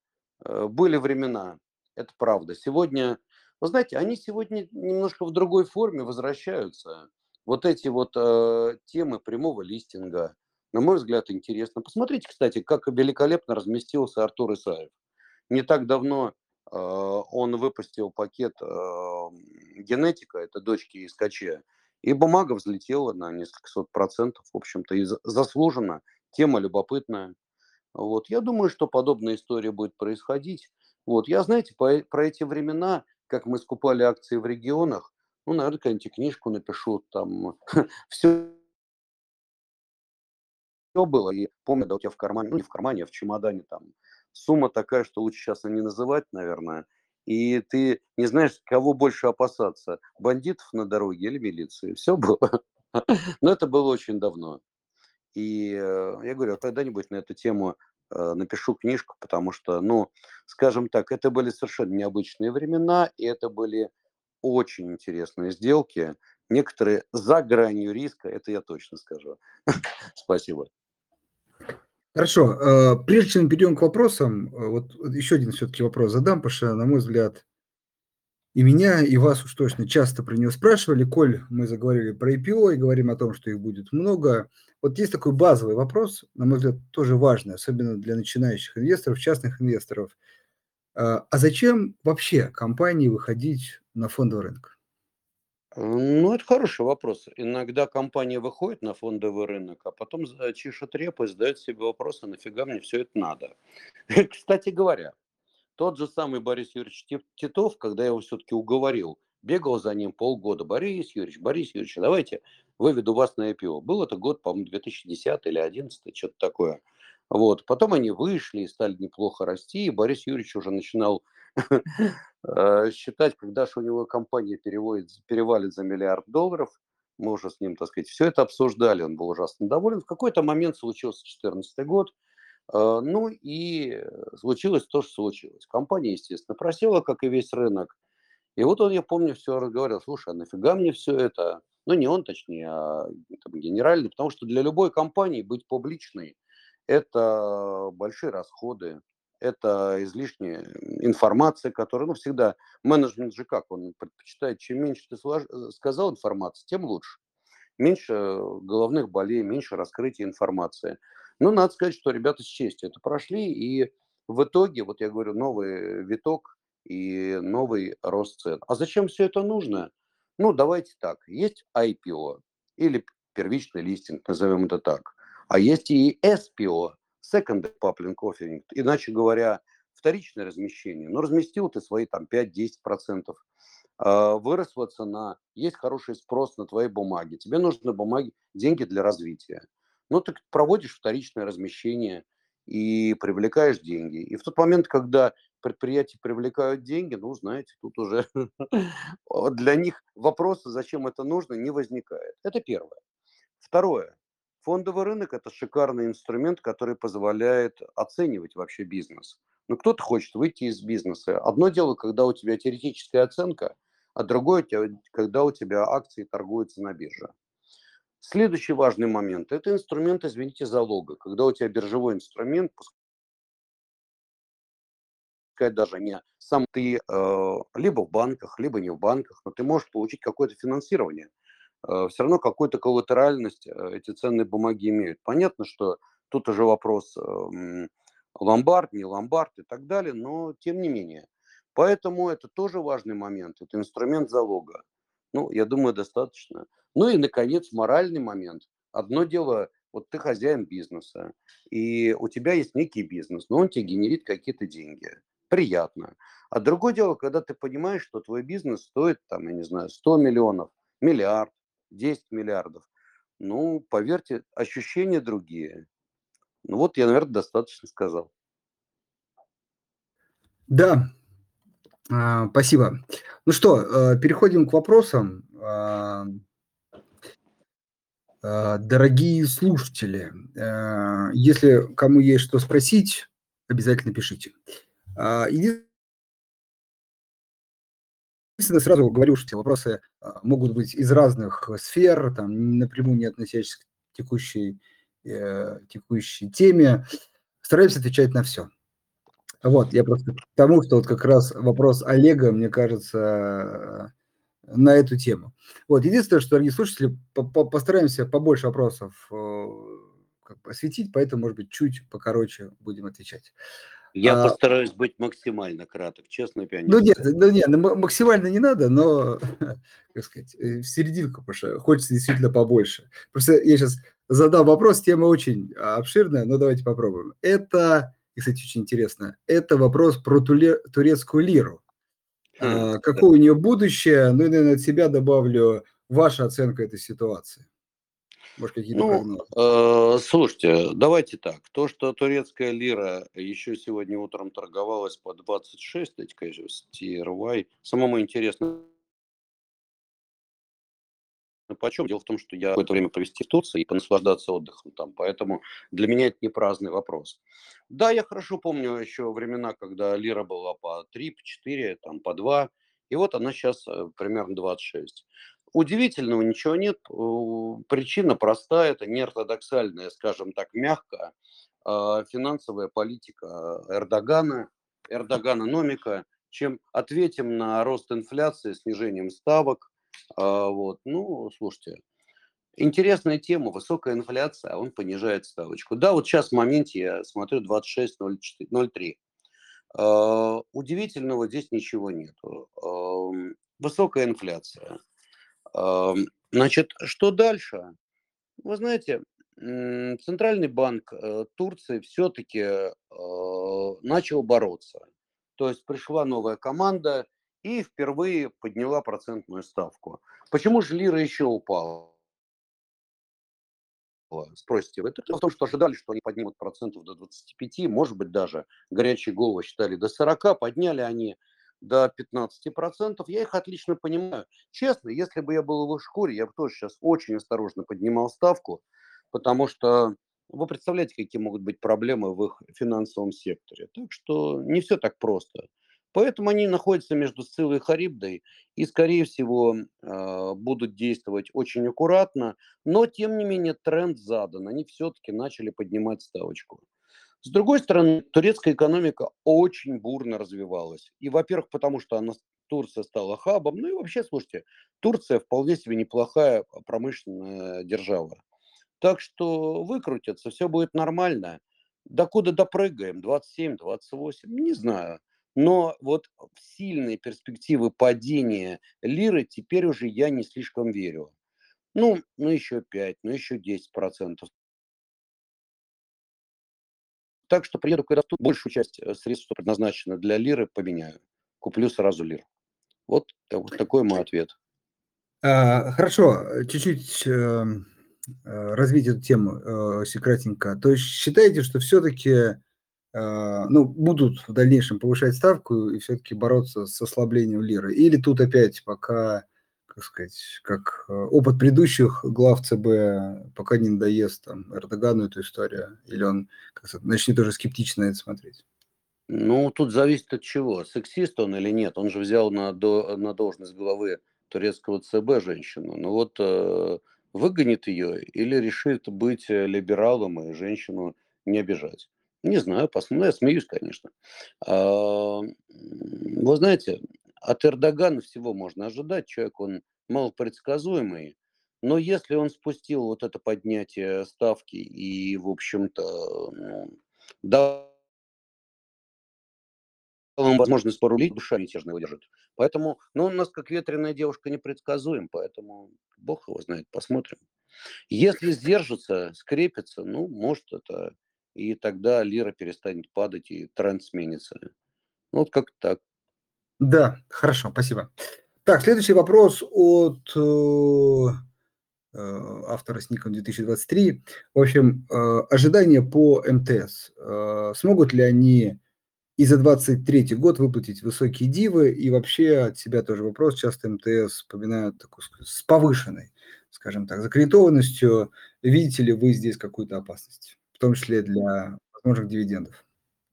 э, были времена, это правда. Сегодня, вы знаете, они сегодня немножко в другой форме возвращаются. Вот эти вот э, темы прямого листинга, на мой взгляд, интересно. Посмотрите, кстати, как великолепно разместился Артур Исаев. Не так давно э, он выпустил пакет э, генетика, это дочки Искача, и бумага взлетела на несколько сот процентов, в общем-то, и заслуженно. Тема любопытная. Вот. Я думаю, что подобная история будет происходить. Вот. Я, знаете, по, про эти времена, как мы скупали акции в регионах, ну, наверное, какую-нибудь книжку напишу, там, все было, и помню, да, у тебя в кармане, ну, не в кармане, а в чемодане там сумма такая, что лучше сейчас не называть, наверное, и ты не знаешь, кого больше опасаться, бандитов на дороге или милиции. Все было. Но это было очень давно. И э, я говорю, когда-нибудь на эту тему э, напишу книжку, потому что, ну, скажем так, это были совершенно необычные времена, и это были очень интересные сделки, некоторые за гранью риска, это я точно скажу. Спасибо. Хорошо. Э, прежде чем перейдем к вопросам, э, вот еще один все-таки вопрос задам, потому что, на мой взгляд, и меня, и вас уж точно часто про него спрашивали. Коль, мы заговорили про IPO и говорим о том, что их будет много. Вот есть такой базовый вопрос, на мой взгляд, тоже важный, особенно для начинающих инвесторов, частных инвесторов. Э, а зачем вообще компании выходить на фондовый рынок? Ну, это хороший вопрос. Иногда компания выходит на фондовый рынок, а потом чешет репу и задает себе вопрос, а нафига мне все это надо? Кстати говоря, тот же самый Борис Юрьевич Титов, когда я его все-таки уговорил, бегал за ним полгода. Борис Юрьевич, Борис Юрьевич, давайте выведу вас на IPO. Был это год, по-моему, 2010 или 2011, что-то такое. Вот. Потом они вышли и стали неплохо расти, и Борис Юрьевич уже начинал считать, когда него компания переводит, перевалит за миллиард долларов, мы уже с ним, так сказать, все это обсуждали, он был ужасно доволен. В какой-то момент случился 2014 год, А, ну и случилось то, что случилось. Компания, естественно, просела, как и весь рынок. И вот он, я помню, все разговаривал, слушай, а нафига мне все это? Ну, не он, точнее, а там, генеральный, потому что для любой компании быть публичной– это большие расходы, это излишняя информация, которая, ну, всегда, менеджмент же как, он предпочитает, чем меньше ты э, сказал информации, тем лучше. Меньше головных болей, меньше раскрытия информации. Ну, надо сказать, что ребята с честью это прошли, и в итоге, вот я говорю, новый виток и новый рост цен. А зачем все это нужно? Ну, давайте так. Есть IPO или первичный листинг, назовем это так. А есть и SPO, Second Public Offering, иначе говоря, вторичное размещение. Ну, разместил ты свои там 5-10%, а, выросла цена, есть хороший спрос на твои бумаги, тебе нужны бумаги, деньги для развития. Ну, ты проводишь вторичное размещение и привлекаешь деньги. И в тот момент, когда предприятия привлекают деньги, ну, знаете, тут уже для них вопроса, зачем это нужно, не возникает. Это первое. Второе. Фондовый рынок– это шикарный инструмент, который позволяет оценивать вообще бизнес. Но кто-то хочет выйти из бизнеса. Одно дело, когда у тебя теоретическая оценка, а другое, когда у тебя акции торгуются на бирже. Следующий важный момент– это инструмент, извините, залога. Когда у тебя биржевой инструмент, пускай даже не сам ты э, либо в банках, либо не в банках, но ты можешь получить какое-то финансирование – все равно какую-то коллатеральность э, эти ценные бумаги имеют. Понятно, что тут уже вопрос эм, ломбард, не ломбард и так далее, но тем не менее. Поэтому это тоже важный момент, это инструмент залога. Ну, я думаю, достаточно. Ну и, наконец, моральный момент. Одно дело, вот ты хозяин бизнеса, и у тебя есть некий бизнес, но он тебе генерит какие-то деньги. Приятно. А другое дело, когда ты понимаешь, что твой бизнес стоит, там, я не знаю, 100 миллионов, миллиард, 10 миллиардов. Ну, поверьте, ощущения другие. Ну вот я, наверное, достаточно сказал. Да, а, спасибо. Ну что, э, переходим к вопросам. А, а, дорогие слушатели, э, если кому есть что спросить, обязательно пишите. Единственное, Единственное, сразу говорю, что эти вопросы а, могут быть из разных сфер, там, напрямую не относящихся к текущей, э, текущей теме. Стараемся отвечать на все. Вот, я просто к тому, что вот как раз вопрос Олега, мне кажется, на эту тему. Вот, единственное, что, дорогие слушатели, по -по постараемся побольше вопросов э, как бы осветить, поэтому, может быть, чуть покороче будем отвечать. Я а, постараюсь быть максимально краток, честно, пианист. Ну нет, ну нет, ну, максимально не надо, но, как сказать, э, в серединку, потому что хочется действительно побольше. Просто я сейчас задал вопрос, тема очень обширная, но давайте попробуем. Это, и, кстати, очень интересно, это вопрос про турецкую лиру. Хм, а, какое у нее будущее? Ну и, наверное, от себя добавлю ваша оценка этой ситуации. Может, какие-то ну, э, слушайте, давайте так. То, что турецкая лира еще сегодня утром торговалась по 26, эти, конечно, TRY, самому интересно, почем. Дело в том, что я какое-то время провести в Турции и понаслаждаться отдыхом там, поэтому для меня это не праздный вопрос. Да, я хорошо помню еще времена, когда лира была по 3, по 4, там, по 2, и вот она сейчас э, примерно 26. Удивительного ничего нет. Причина простая, это неортодоксальная, скажем так, мягко, а, финансовая политика Эрдогана, Эрдогана номика, чем ответим на рост инфляции снижением ставок. А, вот. Ну, слушайте, интересная тема, высокая инфляция, а он понижает ставочку. Да, вот сейчас в моменте я смотрю 26.03. А, удивительного здесь ничего нет. Высокая инфляция. Значит, что дальше? Вы знаете, Центральный банк э, Турции все-таки э, начал бороться. То есть пришла новая команда и впервые подняла процентную ставку. Почему же лира еще упала? Спросите вы. Это в том, что ожидали, что они поднимут процентов до 25, может быть даже горячие головы считали до 40, подняли они до 15%, я их отлично понимаю. Честно, если бы я был в их шкуре, я бы тоже сейчас очень осторожно поднимал ставку, потому что Вы представляете, какие могут быть проблемы в их финансовом секторе. Так что не все так просто. Поэтому они находятся между Сциллой и Харибдой и, скорее всего, а, будут действовать очень аккуратно, но, тем не менее, тренд задан. Они все-таки начали поднимать ставочку. С другой стороны, турецкая экономика очень бурно развивалась. И, во-первых, потому что она, Турция стала хабом, ну и вообще, слушайте, Турция вполне себе неплохая промышленная держава. Так что выкрутятся, все будет нормально. Докуда допрыгаем? 27, 28? Не знаю. Но вот в сильные перспективы падения лиры теперь уже я не слишком верю. Ну, ну еще 5, ну еще 10 процентов. Так что приеду, когда тут большую часть э, средств, что предназначено для лиры, поменяю. Куплю сразу лир. Вот, вот такой мой ответ. А, хорошо, чуть-чуть эм, э, развить эту тему э, секретненько. То есть считаете, что все-таки э, ну, будут в дальнейшем повышать ставку и все-таки бороться с ослаблением лиры? Или тут опять пока, как сказать, как э, опыт предыдущих глав ЦБ, пока не надоест там Эрдогану эту историю, или он начнет уже скептично это смотреть? Ну, тут зависит от чего. Сексист он или нет. Он же взял на, до, на должность главы турецкого ЦБ женщину. Ну вот э, выгонит ее или решит быть э, либералом и женщину не обижать. Не знаю, посмотрим. Ну, я смеюсь, конечно. А, вы знаете, от Эрдогана всего можно ожидать. Человек, он малопредсказуемый. Но если он спустил вот это поднятие ставки и, в общем-то, ну, да, ему возможность порулить, душа мятежная выдержит. Поэтому, ну, он у нас как ветреная девушка непредсказуем, поэтому бог его знает, посмотрим. Если сдержится, скрепится, ну, может это, и тогда лира перестанет падать, и тренд сменится. Ну, вот как так. Да, хорошо, спасибо. Так, следующий вопрос от э, э автора с ником 2023. В общем, э, ожидания по МТС. Э, смогут ли они и за 23 год выплатить высокие дивы, и вообще от себя тоже вопрос, часто МТС вспоминают такую, с повышенной, скажем так, закредитованностью. Видите ли вы здесь какую-то опасность, в том числе для возможных дивидендов?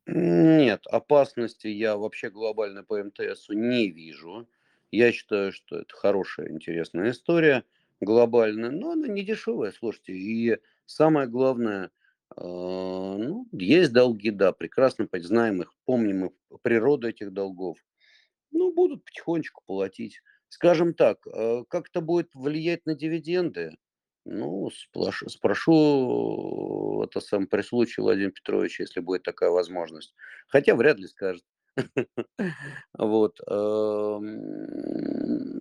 Нет, опасности я вообще глобально по МТСу не вижу. Я считаю, что это хорошая, интересная история, глобальная, но она не дешевая, слушайте. И самое главное – а, ну, есть долги, да, прекрасно знаем их, помним их, природу этих долгов. Ну, будут потихонечку платить. Скажем так, э, как это будет влиять на дивиденды? Ну, сплош- спрошу это сам при случае Владимира Петровича, если будет такая возможность. Хотя вряд ли скажет. Вот.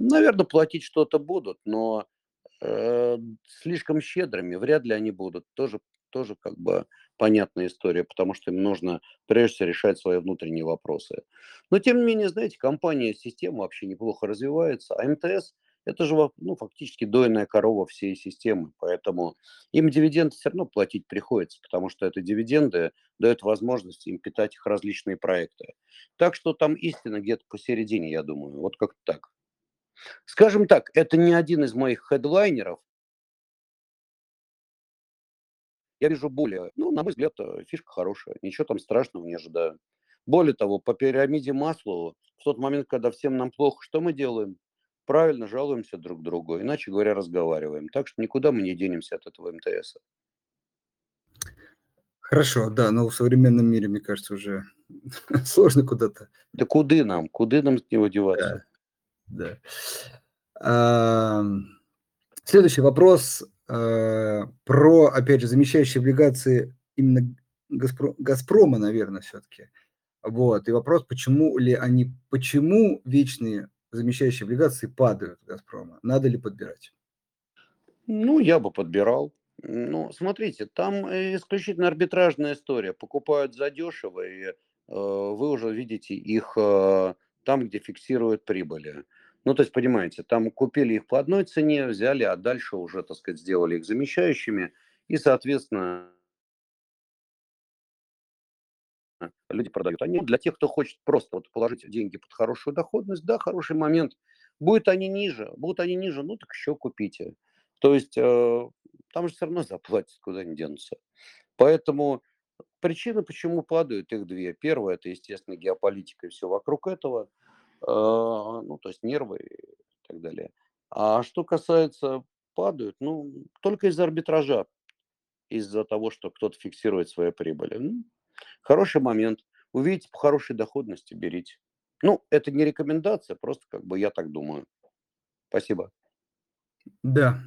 Наверное, платить что-то будут, но э, слишком щедрыми вряд ли они будут. Тоже тоже как бы понятная история, потому что им нужно прежде всего решать свои внутренние вопросы. Но тем не менее, знаете, компания, система вообще неплохо развивается, а МТС это же ну, фактически дойная корова всей системы, поэтому им дивиденды все равно платить приходится, потому что это дивиденды дают возможность им питать их различные проекты. Так что там истина где-то посередине, я думаю, вот как так. Скажем так, это не один из моих хедлайнеров, я вижу более, ну, на мой взгляд, э, фишка хорошая, ничего там страшного не ожидаю. Более того, по пирамиде Маслоу, в тот момент, когда всем нам плохо, что мы делаем? Правильно жалуемся друг другу, иначе говоря, разговариваем. Так что никуда мы не денемся от этого МТС. Хорошо, да, но в современном мире, мне кажется, уже сложно куда-то. Да куды нам? Куды нам с него деваться? Да. да. Следующий вопрос э, про, опять же, замещающие облигации именно Газпро, Газпрома, наверное, все-таки. Вот. И вопрос, почему ли они, почему вечные замещающие облигации падают Газпрома? Надо ли подбирать? Ну, я бы подбирал. Ну, смотрите, там э, исключительно арбитражная история. Покупают задешево, и э, вы уже видите их э, там, где фиксируют прибыли. Ну, то есть, понимаете, там купили их по одной цене, взяли, а дальше уже, так сказать, сделали их замещающими. И, соответственно, люди продают. Они для тех, кто хочет просто вот положить деньги под хорошую доходность, да, хороший момент. Будут они ниже, будут они ниже, ну так еще купите. То есть э, там же все равно заплатят, куда они денутся. Поэтому причины, почему падают, их две. Первое– это, естественно, геополитика и все вокруг этого, а, ну, то есть нервы и так далее. А что касается падают, ну, только из-за арбитража, из-за того, что кто-то фиксирует свои прибыли. Ну, хороший момент. Увидите по хорошей доходности, берите. Ну, это не рекомендация, просто как бы я так думаю. Спасибо. Да.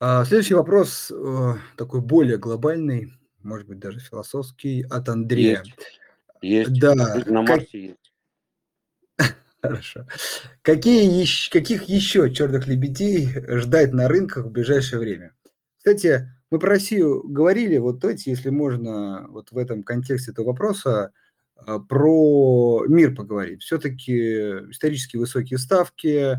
А, следующий вопрос, э, такой более глобальный, может быть, даже философский, от Андрея. Есть. Есть. Да. На. Марсе есть. Хорошо. Какие еще, каких еще черных лебедей ждать на рынках в ближайшее время? Кстати, мы про Россию говорили, вот давайте, если можно, вот в этом контексте этого вопроса, а, про мир поговорить. Все-таки исторически высокие ставки,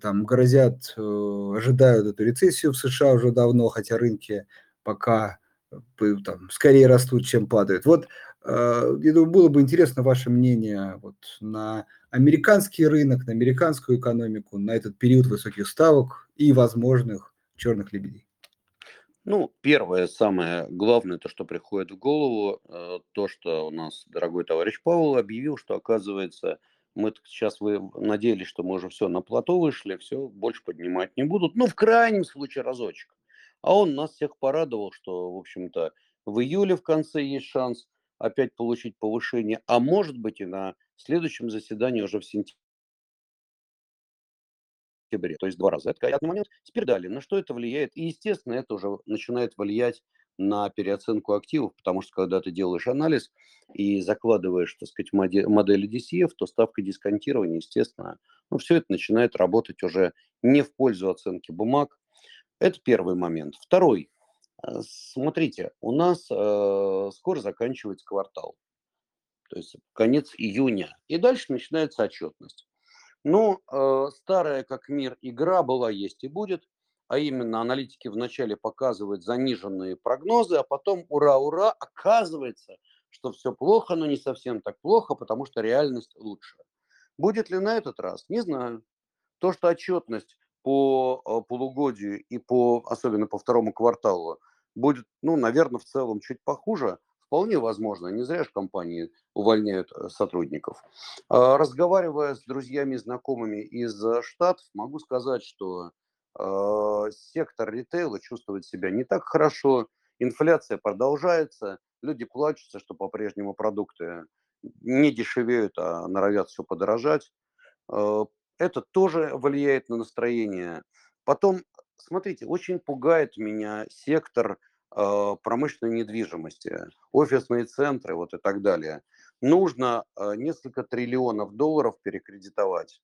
там грозят, э, ожидают эту рецессию в США уже давно, хотя рынки пока э, там, скорее растут, чем падают. Вот, э, я думаю, было бы интересно ваше мнение вот, на американский рынок, на американскую экономику, на этот период высоких ставок и возможных черных лебедей. Ну, первое, самое главное, то, что приходит в голову, то, что у нас дорогой товарищ Павел объявил, что, оказывается, мы сейчас вы надеялись, что мы уже все на плато вышли, все, больше поднимать не будут. Ну, в крайнем случае разочек. А он нас всех порадовал, что, в общем-то, в июле в конце есть шанс опять получить повышение, а может быть и на следующем заседании уже в сентябре октябре, то есть два раза. Это понятный момент. Теперь далее, на что это влияет? И, естественно, это уже начинает влиять на переоценку активов, потому что когда ты делаешь анализ и закладываешь, так сказать, модели DCF, то ставка дисконтирования, естественно, ну, все это начинает работать уже не в пользу оценки бумаг. Это первый момент. Второй. Э, смотрите, у нас э, скоро заканчивается квартал, то есть конец июня, и дальше начинается отчетность. Ну, э, старая как мир игра была, есть и будет а именно аналитики вначале показывают заниженные прогнозы, а потом ура-ура, оказывается, что все плохо, но не совсем так плохо, потому что реальность лучше. Будет ли на этот раз? Не знаю. То, что отчетность по э, полугодию и по, особенно по второму кварталу будет, ну, наверное, в целом чуть похуже, вполне возможно. Не зря же компании увольняют э, сотрудников. А, разговаривая с друзьями, знакомыми из э, Штатов, могу сказать, что а, сектор ритейла чувствует себя не так хорошо, инфляция продолжается, люди плачутся, что по-прежнему продукты не дешевеют, а норовят все подорожать. А, это тоже влияет на настроение. Потом, смотрите, очень пугает меня сектор промышленной недвижимости, офисные центры вот и так далее. Нужно несколько триллионов долларов перекредитовать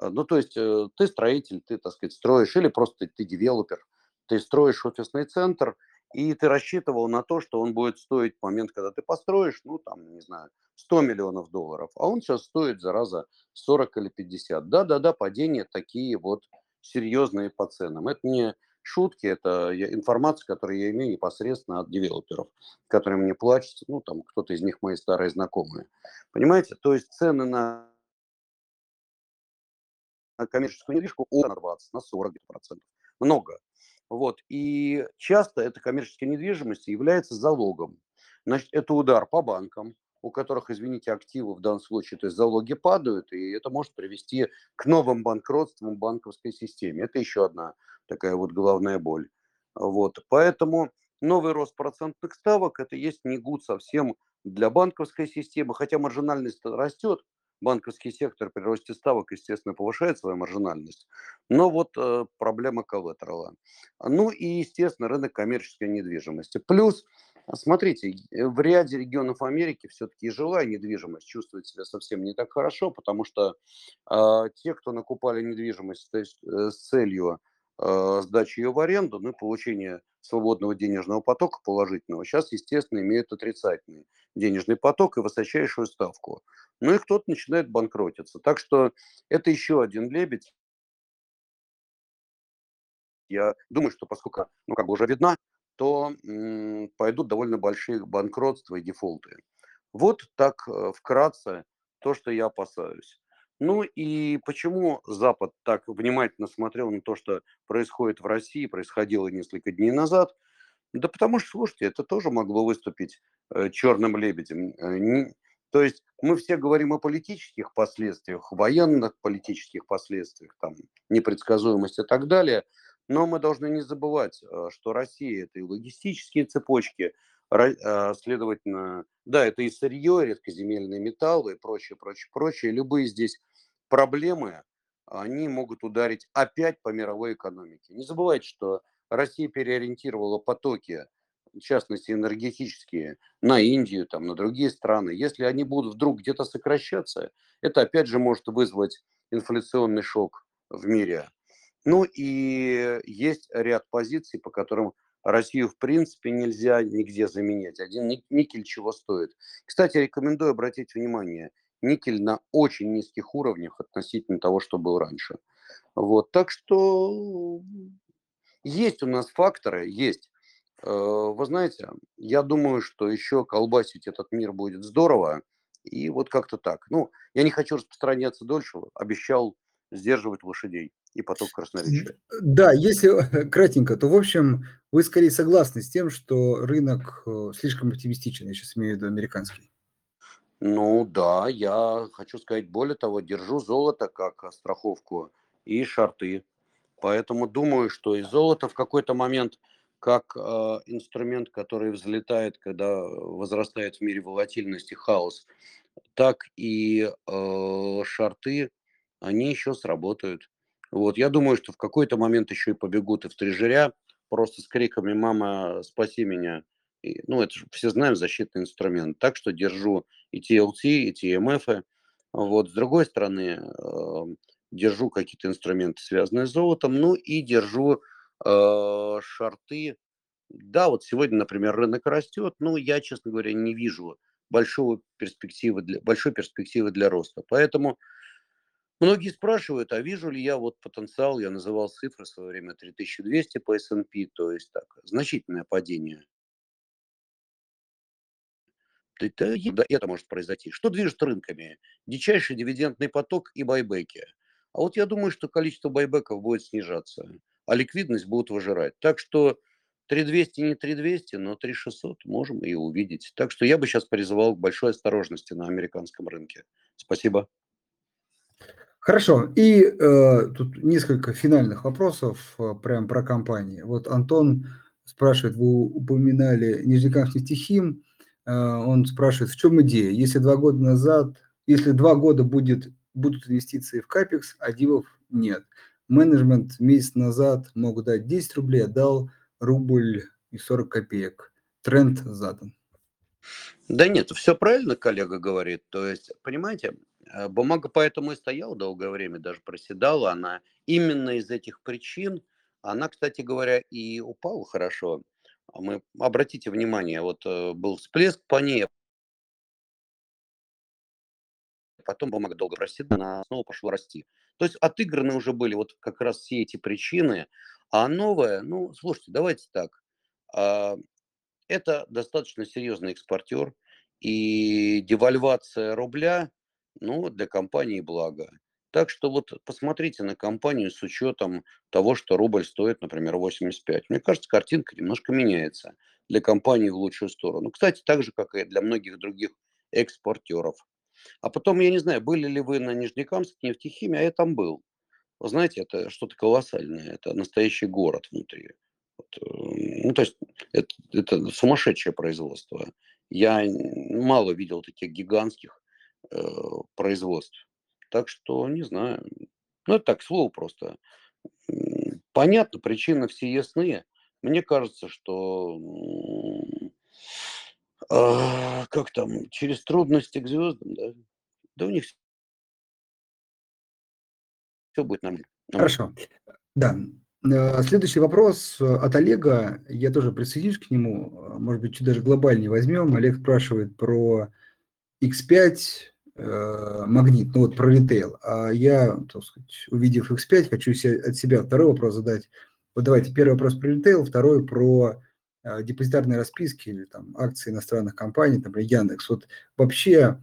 а, ну, то есть э, ты строитель, ты, так сказать, строишь, или просто ты девелопер, ты строишь офисный центр, и ты рассчитывал на то, что он будет стоить в момент, когда ты построишь, ну, там, не знаю, 100 миллионов долларов, а он сейчас стоит, зараза, 40 или 50. Да-да-да, падения такие вот серьезные по ценам. Это не шутки, это информация, которую я имею непосредственно от девелоперов, которые мне платят, ну, там, кто-то из них мои старые знакомые. Понимаете, то есть цены на коммерческую недвижку на 20, на 40 процентов. Много. Вот. И часто эта коммерческая недвижимость является залогом. Значит, это удар по банкам, у которых, извините, активы в данном случае, то есть залоги падают, и это может привести к новым банкротствам в банковской системе. Это еще одна такая вот главная боль. Вот. Поэтому новый рост процентных ставок – это есть не гуд совсем для банковской системы, хотя маржинальность растет, банковский сектор при росте ставок, естественно, повышает свою маржинальность. Но вот э, проблема коллатерала. Ну и, естественно, рынок коммерческой недвижимости. Плюс, смотрите, э, в ряде регионов Америки все-таки жилая недвижимость чувствует себя совсем не так хорошо, потому что э, те, кто накупали недвижимость то есть, э, с целью сдачи ее в аренду, ну и получения свободного денежного потока положительного, сейчас, естественно, имеют отрицательный денежный поток и высочайшую ставку. Ну и кто-то начинает банкротиться. Так что это еще один лебедь. Я думаю, что поскольку, ну, как бы уже видна, то м, пойдут довольно большие банкротства и дефолты. Вот так э, вкратце то, что я опасаюсь. Ну и почему Запад так внимательно смотрел на то, что происходит в России, происходило несколько дней назад? Да потому что, слушайте, это тоже могло выступить э, черным лебедем. Э, не- то есть мы все говорим о политических последствиях, военных политических последствиях, там, непредсказуемости и так далее, но мы должны не забывать, э, что Россия– это и логистические цепочки, э, следовательно, да, это и сырье, редкоземельные металлы и прочее, прочее, прочее. Любые здесь проблемы, они могут ударить опять по мировой экономике. Не забывайте, что Россия переориентировала потоки, в частности энергетические, на Индию, там, на другие страны. Если они будут вдруг где-то сокращаться, это опять же может вызвать инфляционный шок в мире. Ну и есть ряд позиций, по которым Россию в принципе нельзя нигде заменять. Один никель чего стоит. Кстати, рекомендую обратить внимание, никель на очень низких уровнях относительно того, что был раньше. Вот, так что есть у нас факторы, есть. Э, вы знаете, я думаю, что еще колбасить этот мир будет здорово. И вот как-то так. Ну, я не хочу распространяться дольше. Обещал сдерживать лошадей и поток красноречия. Да, если кратенько, то, в общем, вы скорее согласны с тем, что рынок э, слишком оптимистичен, я сейчас имею в виду американский. Ну да, я хочу сказать более того, держу золото как страховку и шарты. Поэтому думаю, что и золото в какой-то момент как э, инструмент, который взлетает, когда возрастает в мире волатильность и хаос, так и э, шарты, они еще сработают. Вот, я думаю, что в какой-то момент еще и побегут и в трежеря, просто с криками «Мама, спаси меня!» и, Ну, это же все знаем, защитный инструмент. Так что держу и TLT, и TMF. Вот, с другой стороны, э, держу какие-то инструменты, связанные с золотом, ну и держу э, шарты. Да, вот сегодня, например, рынок растет, но я, честно говоря, не вижу большого перспективы для, большой перспективы для роста. Поэтому многие спрашивают, а вижу ли я вот потенциал, я называл цифры в свое время 3200 по S&P, то есть так, значительное падение да, это может произойти. Что движет рынками? Дичайший дивидендный поток и байбеки. А вот я думаю, что количество байбеков будет снижаться, а ликвидность будет выжирать. Так что 3200 не 3200, но 3600 можем и увидеть. Так что я бы сейчас призывал к большой осторожности на американском рынке. Спасибо. Хорошо. И э, тут несколько финальных вопросов э, прямо про компании. Вот Антон спрашивает, вы упоминали Нижнекамск нефтехим. Э, он спрашивает, в чем идея? Если два года назад, если два года будет будут инвестиции в капекс, а дивов нет. Менеджмент месяц назад мог дать 10 рублей, а дал рубль и 40 копеек. Тренд задан. Да нет, все правильно коллега говорит. То есть, понимаете, э, бумага поэтому и стояла долгое время, даже проседала. Она именно из этих причин, она, кстати говоря, и упала хорошо. А мы, обратите внимание, вот э, был всплеск по ней, потом бумага долго проседала, она снова пошла расти. То есть отыграны уже были вот как раз все эти причины, а новое, ну, слушайте, давайте так, а, это достаточно серьезный экспортер, и девальвация рубля, ну, для компании благо. Так что вот посмотрите на компанию с учетом того, что рубль стоит, например, 85. Мне кажется, картинка немножко меняется для компании в лучшую сторону. Кстати, так же, как и для многих других экспортеров. А потом, я не знаю, были ли вы на Нижнекамске нефтехимии, а я там был. Вы знаете, это что-то колоссальное, это настоящий город внутри. Вот, э, ну, то есть это, это сумасшедшее производство. Я мало видел таких гигантских э, производств. Так что, не знаю. Ну, это так, слово просто. Понятно, причины все ясны. Мне кажется, что а, как там, через трудности к звездам, да? Да у них все будет нормально. Хорошо. Да. Э, следующий вопрос от Олега. Я тоже присоединюсь к нему. Может быть, чуть даже глобальнее возьмем. Олег спрашивает про X5 э, магнит, ну вот про ритейл. А я, так сказать, увидев X5, хочу от себя второй вопрос задать. Вот давайте, первый вопрос про ритейл, второй про Э, депозитарные расписки или там акции иностранных компаний, например, Яндекс. Вот вообще,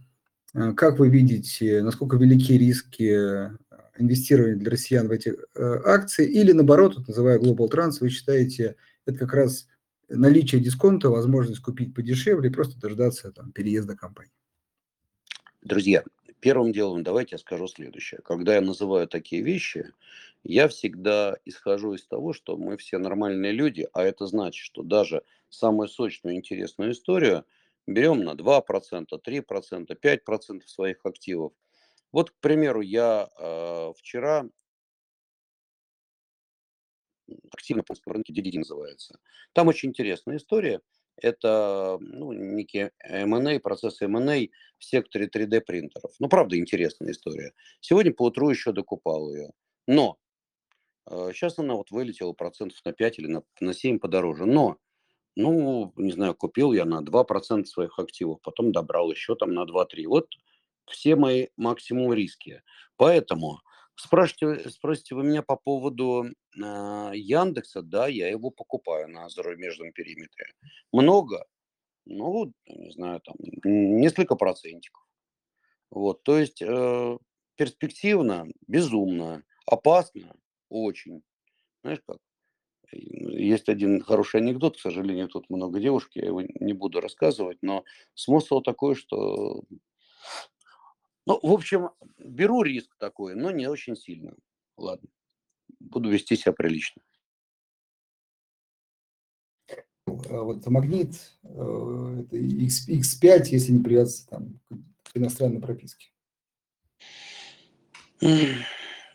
э, как вы видите, насколько велики риски э, инвестирования для россиян в эти акции, или наоборот, вот называя Global Trans, вы считаете, это как раз наличие дисконта, возможность купить подешевле и просто дождаться там переезда компании. Друзья, первым делом давайте я скажу следующее. Когда я называю такие вещи, я всегда исхожу из того, что мы все нормальные люди, а это значит, что даже самую сочную интересную историю берем на 2%, 3%, 5% своих активов. Вот, к примеру, я э, вчера активно на рынке DDD называется. Там очень интересная история. Это ну, некие M&A, процессы M&A в секторе 3D принтеров. Ну, правда, интересная история. Сегодня по утру еще докупал ее. Но э, сейчас она вот вылетела процентов на 5 или на, на 7 подороже. Но, ну, не знаю, купил я на 2% своих активов, потом добрал еще там на 2-3. Вот все мои максимум риски. Поэтому Спрашиваете, спросите вы меня по поводу а, Яндекса, да, я его покупаю на зарубежном периметре. Много? Ну, не знаю, там несколько процентиков. Вот, то есть э, перспективно, безумно, опасно, очень. Знаешь как? Есть один хороший анекдот, к сожалению, тут много девушек, я его не буду рассказывать, но смысл такой, что ну, в общем, беру риск такой, но не очень сильно. Ладно, буду вести себя прилично. А вот магнит, э, это X, X5, если не привязаться там, к иностранной прописке.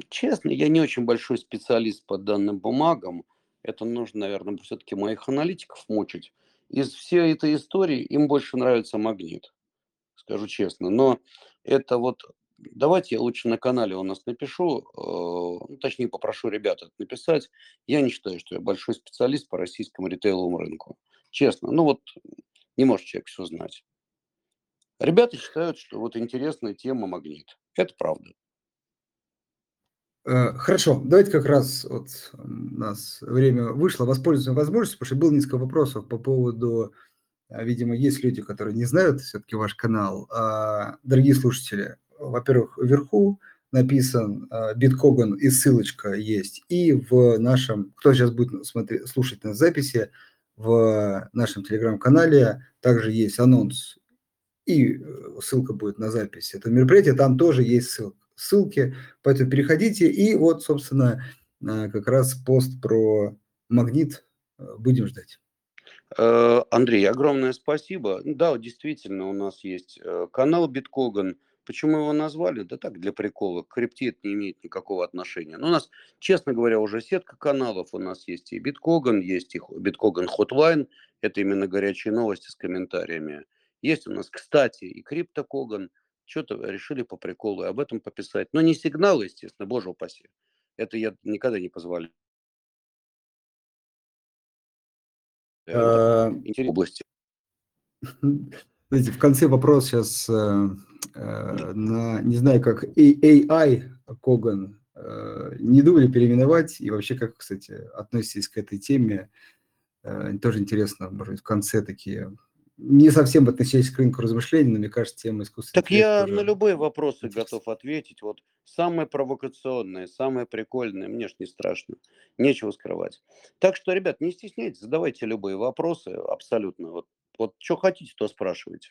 Честно, я не очень большой специалист по данным бумагам. Это нужно, наверное, все-таки моих аналитиков мучить. Из всей этой истории им больше нравится магнит, скажу честно. Но это вот давайте я лучше на канале у нас напишу, э, ну, точнее попрошу ребят это написать. Я не считаю, что я большой специалист по российскому ритейловому рынку. Честно, ну вот не может человек все знать. Ребята считают, что вот интересная тема магнит. Это правда. Э, хорошо, давайте как раз вот у нас время вышло, воспользуемся возможностью, потому что было несколько вопросов по поводу видимо, есть люди, которые не знают все-таки ваш канал. А, дорогие слушатели, во-первых, вверху написан а, Биткоган и ссылочка есть. И в нашем, кто сейчас будет смотреть, слушать на записи, в нашем телеграм-канале также есть анонс и э, ссылка будет на запись этого мероприятия, там тоже есть ссылка, ссылки, поэтому переходите, и вот, собственно, как раз пост про магнит э, будем ждать. Э, Андрей, огромное спасибо. Да, действительно, у нас есть э, канал Биткоган. Почему его назвали? Да так, для прикола. К крипте это не имеет никакого отношения. Но у нас, честно говоря, уже сетка каналов. У нас есть и Биткоган, есть и Биткоган Hotline. Это именно горячие новости с комментариями. Есть у нас, кстати, и Криптокоган. Что-то решили по приколу об этом пописать. Но не сигналы, естественно, боже упаси. Это я никогда не позволяю. Э, области. Знаете, в конце вопрос сейчас э, э, на, не знаю, как AI Коган, не думали переименовать? И вообще, как, кстати, относитесь к этой теме? Тоже интересно, может быть, в конце такие не совсем относясь к рынку размышлений, но мне кажется, тема искусственного Так я на любые вопросы готов ответить. Вот самые провокационные, самые прикольные, мне ж не страшно. Нечего скрывать. Так что, ребят, не стесняйтесь, задавайте любые вопросы абсолютно. Вот, вот что хотите, то спрашивайте.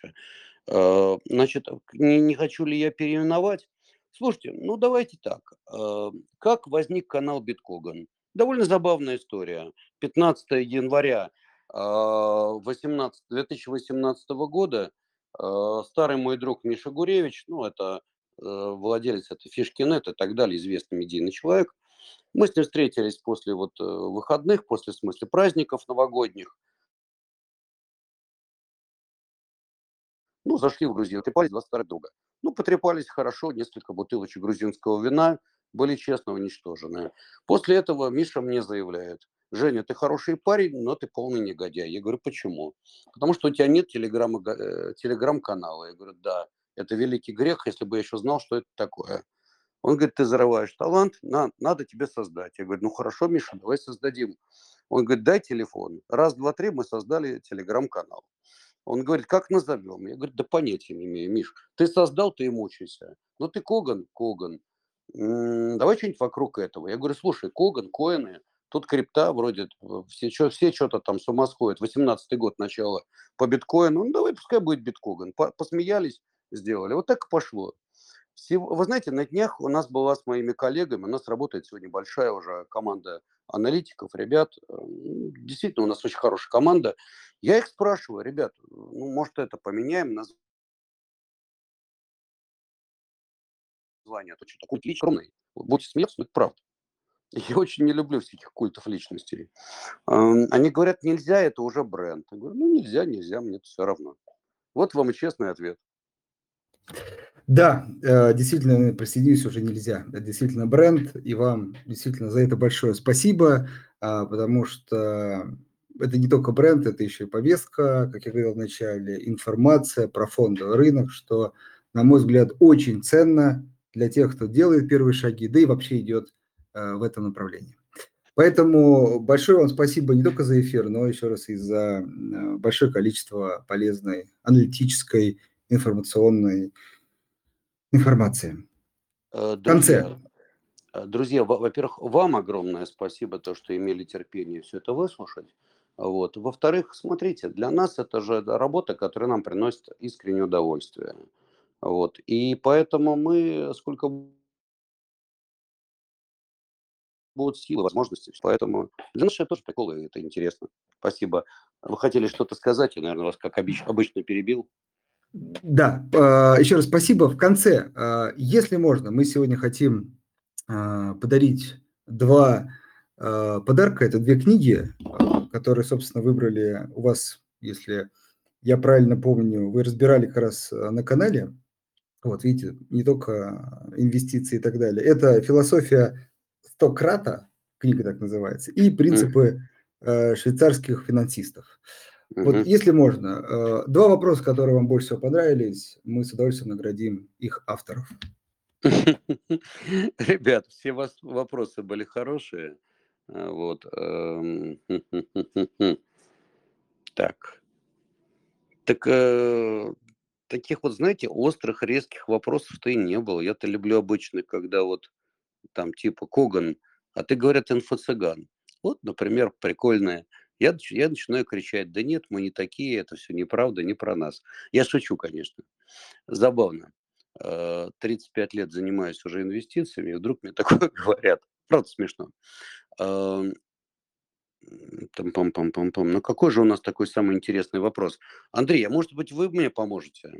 Э, значит, не, не хочу ли я переименовать? Слушайте, ну давайте так. Э, как возник канал Биткоган? Довольно забавная история. 15 января 18, 2018 года а, старый мой друг Миша Гуревич, ну, это э, владелец этой Фишкинет и так далее, известный медийный человек, мы с ним встретились после вот э, выходных, после, в смысле, праздников новогодних. Ну, зашли в Грузию, трепались два старых друга. Ну, потрепались хорошо, несколько бутылочек грузинского вина были честно уничтожены. После этого Миша мне заявляет – Женя, ты хороший парень, но ты полный негодяй. Я говорю, почему? Потому что у тебя нет телеграмма, э, телеграм-канала. Я говорю, да, это великий грех, если бы я еще знал, что это такое. Он говорит, ты зарываешь талант, на, надо тебе создать. Я говорю, ну хорошо, Миша, давай создадим. Он говорит, дай телефон. Раз, два, три, мы создали телеграм-канал. Он говорит, как назовем? Я говорю, да понятия не имею, Миш. Ты создал, ты и мучайся. Ну ты Коган, Коган. М-м, давай что-нибудь вокруг этого. Я говорю, слушай, Коган, Коины, Тут крипта вроде, все, что, все что-то там с ума сходят. 18 год, начало по биткоину. Ну, давай, пускай будет биткоин. Посмеялись, сделали. Вот так и пошло. Вы знаете, на днях у нас была с моими коллегами, у нас работает сегодня большая уже команда аналитиков, ребят. Действительно, у нас очень хорошая команда. Я их спрашиваю, ребят, ну, может, это поменяем название, а то что-то культ личный. Будете смеяться, но это правда. Я очень не люблю всяких культов личностей. Они говорят, нельзя, это уже бренд. Я говорю, ну нельзя, нельзя, мне все равно. Вот вам и честный ответ. Да, э, действительно, присоединюсь уже нельзя. Это действительно бренд, и вам действительно за это большое спасибо, а, потому что это не только бренд, это еще и повестка, как я говорил вначале, информация про фондовый рынок, что, на мой взгляд, очень ценно для тех, кто делает первые шаги, да и вообще идет в этом направлении. Поэтому большое вам спасибо не только за эфир, но еще раз и за э, большое количество полезной аналитической, информационной информации. Э, друзья, конце. Э, друзья, во-первых, вам огромное спасибо, то, что имели терпение все это выслушать. Вот. Во-вторых, смотрите, для нас это же работа, которая нам приносит искреннее удовольствие. Вот. И поэтому мы, сколько будут силы, возможности, поэтому для нас это тоже приколы, это интересно. Спасибо. Вы хотели что-то сказать, я, наверное, вас, как обычно, перебил. Да, а, еще раз спасибо. В конце, а, если можно, мы сегодня хотим а, подарить два подарка. Это две книги, которые, собственно, выбрали у вас, если я правильно помню, вы разбирали как раз на канале. Вот, видите, не только инвестиции и так далее. Это философия Стократа, книга так называется, и принципы швейцарских финансистов. Вот если можно, э, два вопроса, которые вам больше всего понравились, мы с удовольствием наградим их авторов. Ребят, все вас вопросы были хорошие. Э, вот. Эм, так. Так э, таких вот, знаете, острых, резких вопросов-то и не было. Я-то люблю обычно, когда вот там типа Коган, а ты, говорят, инфо-цыган. Вот, например, прикольная я, я начинаю кричать, да нет, мы не такие, это все неправда, не про нас. Я шучу, конечно. Забавно. 35 э, лет занимаюсь уже инвестициями, и вдруг мне такое говорят. Правда смешно. Там, пам пам пам пам Ну какой же у нас такой самый интересный вопрос? Андрей, а может быть вы мне поможете?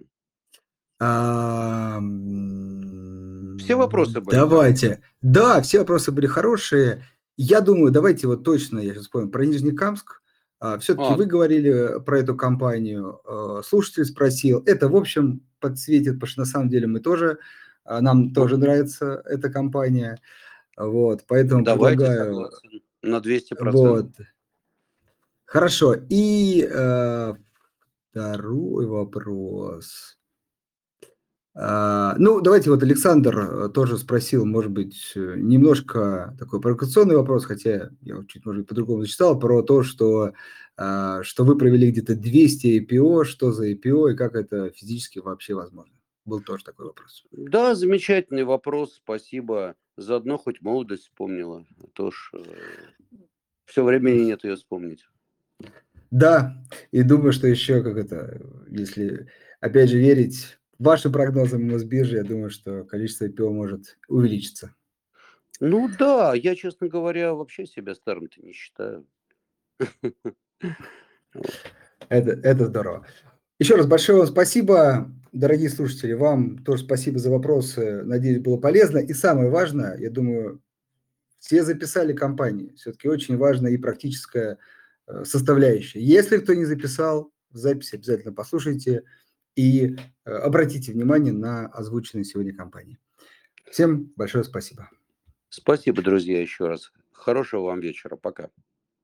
Все вопросы были. Давайте. Да, все вопросы были хорошие. Я думаю, давайте вот точно, я сейчас вспомню, про Нижнекамск. А, Все-таки а. вы говорили про эту компанию, а, слушатель спросил. Это, в общем, подсветит, потому что на самом деле мы тоже, а, нам тоже нравится эта компания. Вот, поэтому Давайте, предлагаю... Согласен. На 200%. Вот. Хорошо. И э, второй вопрос. А, ну, давайте вот Александр э, тоже спросил, может быть, э, немножко такой провокационный вопрос, хотя я чуть, может быть, по-другому зачитал, про то, что, а, что вы провели где-то 200 IPO, что за IPO и как это физически вообще возможно. Был тоже такой вопрос. Да, замечательный вопрос, спасибо. Заодно хоть молодость вспомнила. А то ж э, все времени нет ее вспомнить. Да, и думаю, что еще как это, если опять же верить вашим прогнозам Мосбиржи, я думаю, что количество IPO может увеличиться. Ну да, я, честно говоря, вообще себя старым-то не считаю. Это, это здорово. Еще раз большое вам спасибо, дорогие слушатели. Вам тоже спасибо за вопросы. Надеюсь, было полезно. И самое важное, я думаю, все записали компании. Все-таки очень важна и практическая э, составляющая. Если кто не записал, запись обязательно послушайте и э, обратите внимание на озвученные сегодня компании. Всем большое спасибо. Спасибо, друзья, еще раз. Хорошего вам вечера. Пока.